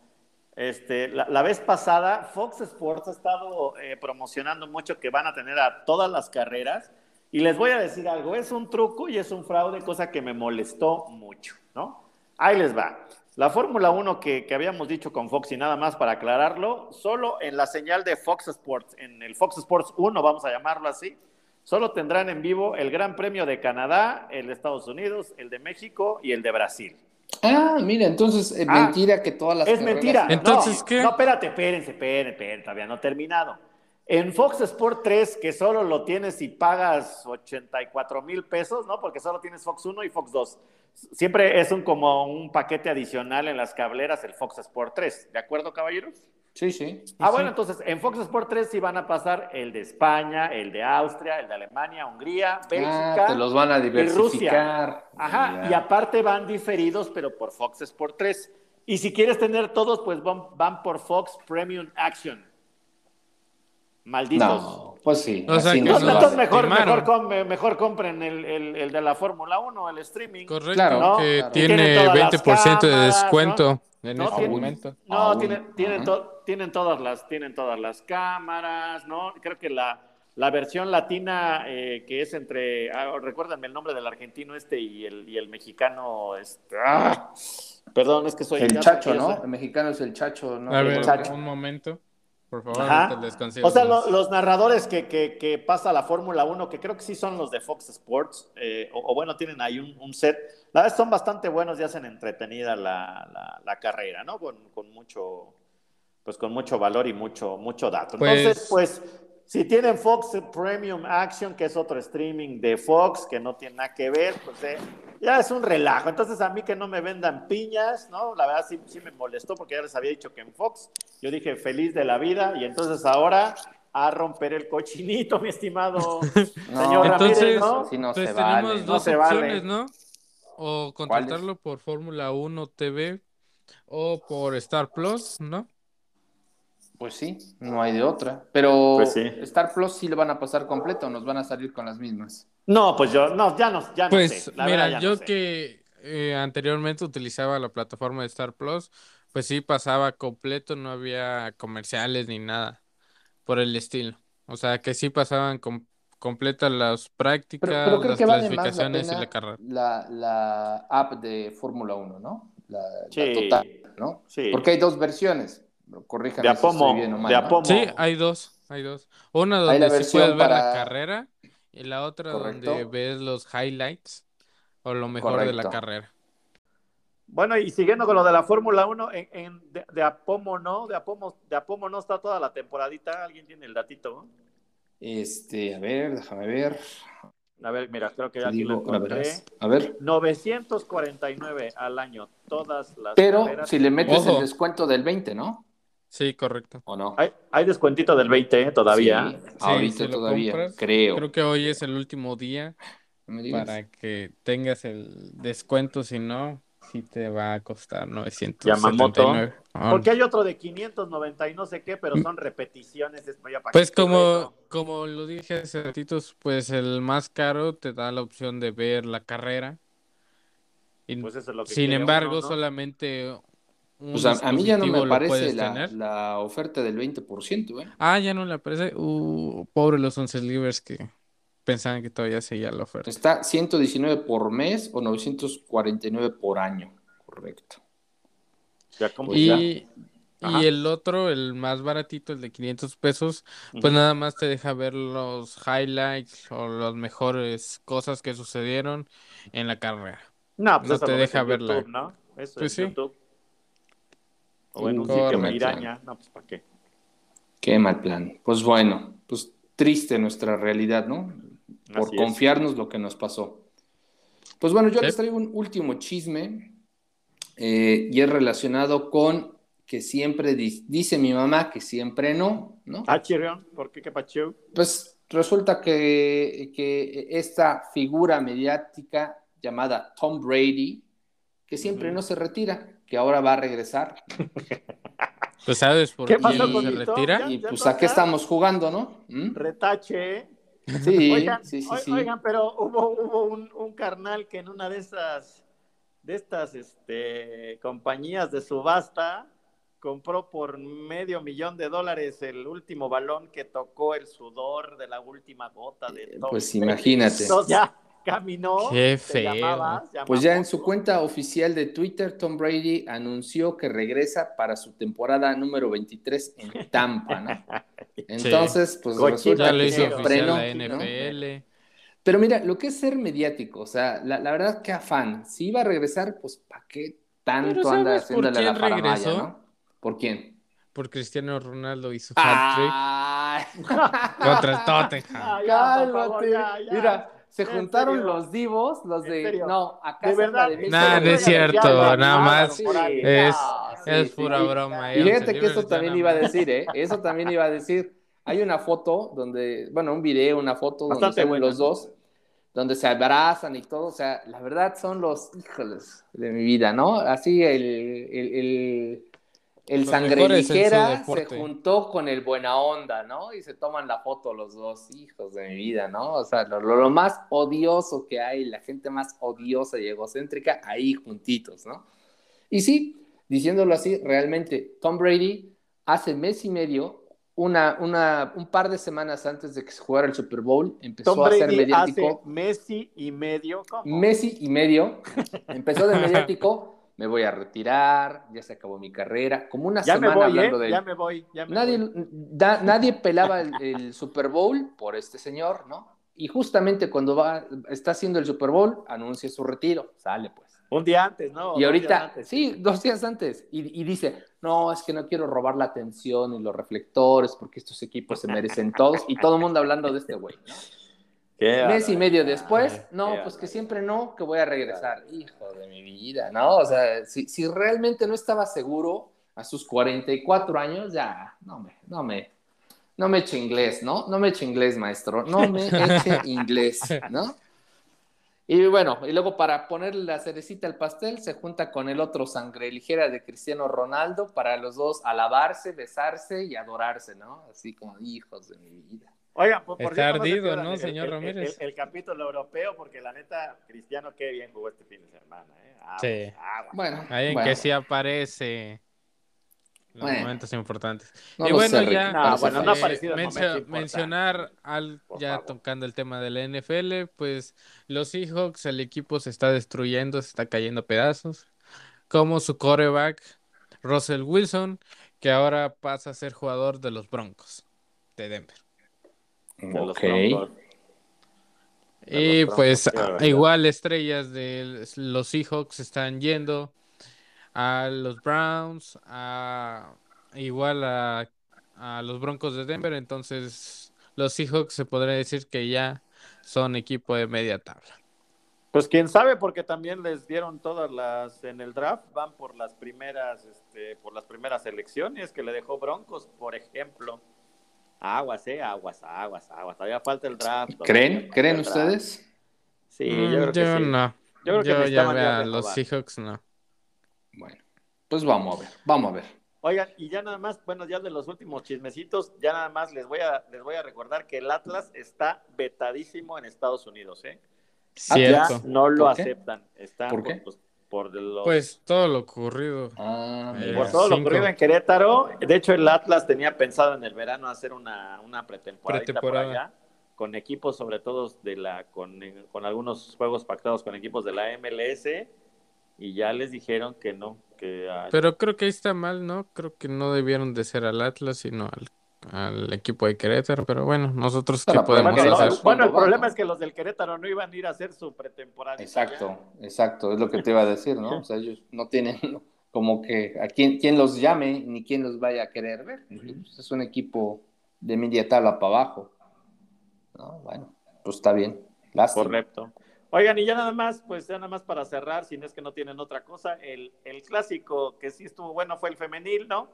Este, la, vez pasada, Fox Sports ha estado promocionando mucho que van a tener a todas las carreras y les voy a decir algo, es un truco y es un fraude, cosa que me molestó mucho, ¿no? Ahí les va. La Fórmula 1 que, habíamos dicho con Fox y nada más para aclararlo, solo en la señal de Fox Sports, en el Fox Sports 1, vamos a llamarlo así, solo tendrán en vivo el Gran Premio de Canadá, el de Estados Unidos, el de México y el de Brasil. Ah, mira, entonces es ah, mentira que todas las Es mentira. Entonces, ¿qué? No, espérate, espérense, espérense, espérense, todavía no he terminado. En Fox Sport 3, que solo lo tienes y pagas 84 mil pesos, ¿no? Porque solo tienes Fox 1 y Fox 2. Siempre es un como un paquete adicional en las cableras el Fox Sport 3. ¿De acuerdo, caballeros? Sí, sí. Ah, bueno, entonces en Fox Sport 3 sí van a pasar el de España, el de Austria, el de Alemania, Hungría, ah, Bélgica. te los van a diversificar. Ajá, y aparte van diferidos, pero por Fox Sport 3. Y si quieres tener todos, pues van por Fox Premium Action. Malditos. No, pues sí. entonces mejor, mejor, compren el, el, de la Fórmula 1, el streaming. Correcto, claro, que tiene 20% de descuento en este momento. No, tienen, tienen, tienen, todas las, tienen todas las cámaras, ¿no? Creo que la, la versión latina eh, que es entre, ah, recuérdenme el nombre del argentino este y el, y el mexicano, este, ah, perdón, es que soy... El chacho, ¿no? El mexicano es el chacho, ¿no? A ver, un momento. Por favor, O sea, los narradores que, que, pasa la Fórmula 1, que creo que sí son los de Fox Sports, eh, o, bueno, tienen ahí un, set. La verdad son bastante buenos y hacen entretenida la, la, carrera, ¿no? Con, con, mucho, pues con mucho valor y mucho, mucho dato. Entonces, pues, pues si tienen Fox Premium Action, que es otro streaming de Fox, que no tiene nada que ver, pues eh, ya es un relajo. Entonces, a mí que no me vendan piñas, ¿no? La verdad sí, sí me molestó porque ya les había dicho que en Fox yo dije feliz de la vida y entonces ahora a romper el cochinito, mi estimado señor Ramírez, ¿no? Sí, no pues se tenemos vale. dos no opciones, ¿no? O contratarlo por Fórmula 1 TV o por Star Plus, ¿no? Pues sí, no hay de otra. Pero pues Star Plus sí lo van a pasar completo, nos van a salir con las mismas. No, pues yo, no, ya no, ya no pues, Mira, yo que eh, anteriormente utilizaba la plataforma de Star Plus, pues sí pasaba completo, no había comerciales ni nada por el estilo. O sea, que sí pasaban com completas las prácticas, las clasificaciones y la carrera. La, la app de Fórmula 1, ¿no? La, total, ¿no? Sí. Porque hay dos versiones. Corríjame de Apomo, si bien o mal, Sí, hay dos, hay dos. Una donde sí puedes ver la carrera y la otra donde ves los highlights o lo mejor de la carrera. Bueno, y siguiendo con lo de la Fórmula 1, en, de, Apomo no, de Apomo, de Apomo no está toda la temporadita, ¿alguien tiene el datito? Este, a ver, déjame ver. A ver, mira, creo que ya aquí lo encontré. A ver. 949 al año, todas las Pero si le metes el descuento del 20, ¿no? Sí, correcto. ¿O no? Hay, hay descuentito del 20 ¿eh? todavía. Sí, ahorita todavía, creo. Creo que hoy es el último día para que tengas el descuento, si no, sí te va a costar 979. Porque hay otro de 590 y no sé qué, pero son repeticiones. pues como, como lo dije hace ratitos, pues el más caro te da la opción de ver la carrera. pues eso es lo que sin embargo, solamente pues a, mí ya no me parece la, oferta del 20%, ¿eh? Ah, ya no le aparece. Uh, pobre los 11 libres que pensaban que todavía seguía la oferta. Está 119 por mes o 949 por año, correcto. Ya como y, y el otro, el más baratito, el de 500 pesos, pues nada más te deja ver los highlights o las mejores cosas que sucedieron en la carrera. No, pues no te deja verla. ¿no? Eso pues es YouTube. O en un sitio miraña, no, pues ¿para qué? Qué mal plan. Pues bueno, pues triste nuestra realidad, ¿no? Por confiarnos lo que nos pasó. Pues bueno, yo les traigo un último chisme eh, y es relacionado con que siempre dice mi mamá que siempre no, ¿no? Ah, chirrión, ¿por qué qué pachu? Pues resulta que, que esta figura mediática llamada Tom Brady, que siempre no se retira, que ahora va a regresar. Pues sabes por qué, se retira. Y pues a qué estamos jugando, ¿no? ¿Mm? Retache. Sí, oigan, sí, sí, Oigan, pero hubo, hubo un, carnal que en una de esas, de estas este, compañías de subasta compró por medio millón de dólares el último balón que tocó el sudor de la última gota de todo. Pues imagínate. ya, caminó. Qué feo. pues ya en su cuenta oficial de Twitter, Tom Brady anunció que regresa para su temporada número 23 en Tampa, ¿no? Entonces, pues resulta que siempre no, la NFL. Pero mira, lo que es ser mediático, o sea, la, verdad que afán. Si iba a regresar, pues ¿para qué tanto anda haciéndole la paramaya, ¿no? ¿Por quién? Por Cristiano Ronaldo y su hat-trick contra el Tottenham. Cálmate. Mira, se juntaron los divos, los de. No, acá de verdad. Nada, no es cierto, nada más. es, es pura broma. Y fíjate que eso también iba a decir, ¿eh? Eso también iba a decir. Hay una foto donde, bueno, un video, una foto donde se ven los dos, donde se abrazan y todo. O sea, la verdad son los híjoles de mi vida, ¿no? Así el, el el sangre ligera se juntó con el buena onda, ¿no? Y se toman la foto los dos hijos de mi vida, ¿no? O sea, lo, más odioso que hay, la gente más odiosa y egocéntrica, ahí juntitos, ¿no? Y sí, diciéndolo así, realmente, Tom Brady hace mes y medio, una, una, un par de semanas antes de que se jugara el Super Bowl, empezó a ser mediático. Hace Messi y medio, ¿cómo? Messi y medio, empezó de mediático me voy a retirar, ya se acabó mi carrera, como una semana hablando ¿eh? de Ya me voy, ya me nadie, voy. nadie pelaba el, Super Bowl por este señor, ¿no? Y justamente cuando va, está haciendo el Super Bowl, anuncia su retiro, sale pues. Un día antes, ¿no? Y ahorita, sí, dos días antes, y, y, dice, no, es que no quiero robar la atención y los reflectores porque estos equipos se merecen todos, y todo el mundo hablando de este güey, ¿no? Mes y medio después, no, pues que siempre no, que voy a regresar. Hijo de mi vida, ¿no? O sea, si, si realmente no estaba seguro a sus 44 años, ya, no me, no me, no me eche inglés, ¿no? No me eche inglés, maestro, no me eche inglés, ¿no? Y bueno, y luego para ponerle la cerecita al pastel, se junta con el otro sangre ligera de Cristiano Ronaldo para los dos alabarse, besarse y adorarse, ¿no? Así como hijos de mi vida. Oiga, por, por Está ardido, ¿no, señor Ramírez? El, capítulo europeo, porque la neta, Cristiano, qué bien jugó este fin de semana, ¿eh? sí. Bueno. Ahí en que sí aparece los momentos importantes. y bueno, ya no, bueno, no eh, mencionar al, ya tocando el tema de la NFL, pues los Seahawks, el equipo se está destruyendo, se está cayendo a pedazos, como su coreback Russell Wilson, que ahora pasa a ser jugador de los Broncos de Denver. Ok. Y pues igual estrellas de los Seahawks están yendo a los Browns, a igual a, a los Broncos de Denver, entonces los Seahawks se podría decir que ya son equipo de media tabla. Pues quién sabe, porque también les dieron todas las en el draft, van por las primeras, este, por las primeras elecciones que le dejó Broncos, por ejemplo. Aguas, eh, aguas, aguas, aguas. Todavía falta el draft. ¿Creen? ¿Creen ustedes? Sí, yo mm, creo que sí. no. Yo creo que ya vea, los Seahawks no. Bueno, pues vamos a ver, vamos a ver. Oigan, y ya nada más, bueno, ya de los últimos chismecitos, ya nada más les voy a, les voy a recordar que el Atlas está vetadísimo en Estados Unidos, ¿eh? Ya no lo aceptan. Está ¿Por qué? Pues, por los... Pues todo lo ocurrido. Ah, eh, por todo lo ocurrido en Querétaro. De hecho, el Atlas tenía pensado en el verano hacer una, una pretemporada, por allá, con equipos, sobre todo de la, con, con algunos juegos pactados con equipos de la MLS, y ya les dijeron que no. Que, Pero creo que ahí está mal, ¿no? Creo que no debieron de ser al Atlas, sino al al equipo de Querétaro, pero bueno, nosotros qué podemos hacer. bueno, el problema es que los del Querétaro no iban a ir a hacer su pretemporada. Exacto, exacto, es lo que te iba a decir, ¿no? O sea, ellos no tienen como que a quién, quién los llame ni quién los vaya a querer ver. Es un equipo de media tabla para abajo. No, bueno, pues está bien. Correcto. Oigan, y ya nada más, pues ya nada más para cerrar, si no es que no tienen otra cosa, el, el clásico que sí estuvo bueno fue el femenil, ¿no?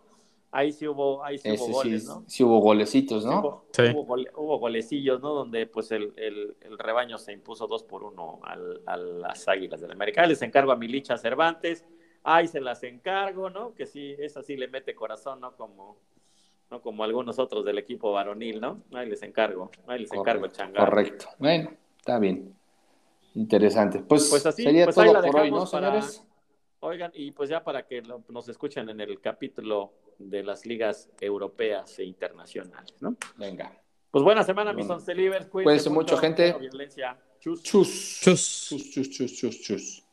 Ahí sí hubo, ahí sí hubo goles, ¿no? Sí hubo golecitos, ¿no? Sí. Hubo, golecillos, ¿no? Donde pues el, el, el, rebaño se impuso dos por uno al, a las Águilas del América. Les encargo a Milicha Cervantes, ahí se las encargo, ¿no? Que sí, esa sí le mete corazón, ¿no? Como, ¿no? Como algunos otros del equipo varonil, ¿no? Ahí les encargo, ahí les encargo changar. Correcto, bueno, está bien. Interesante. Pues, pues así, sería pues todo por hoy, ¿no, señores? Oigan, y pues ya para que nos escuchen en el capítulo de las ligas europeas e internacionales, ¿no? Venga. Pues buena semana, mis once livers. Cuídense mucho, gente. Violencia. Chus. Chus. Chus. Chus, chus, chus, chus.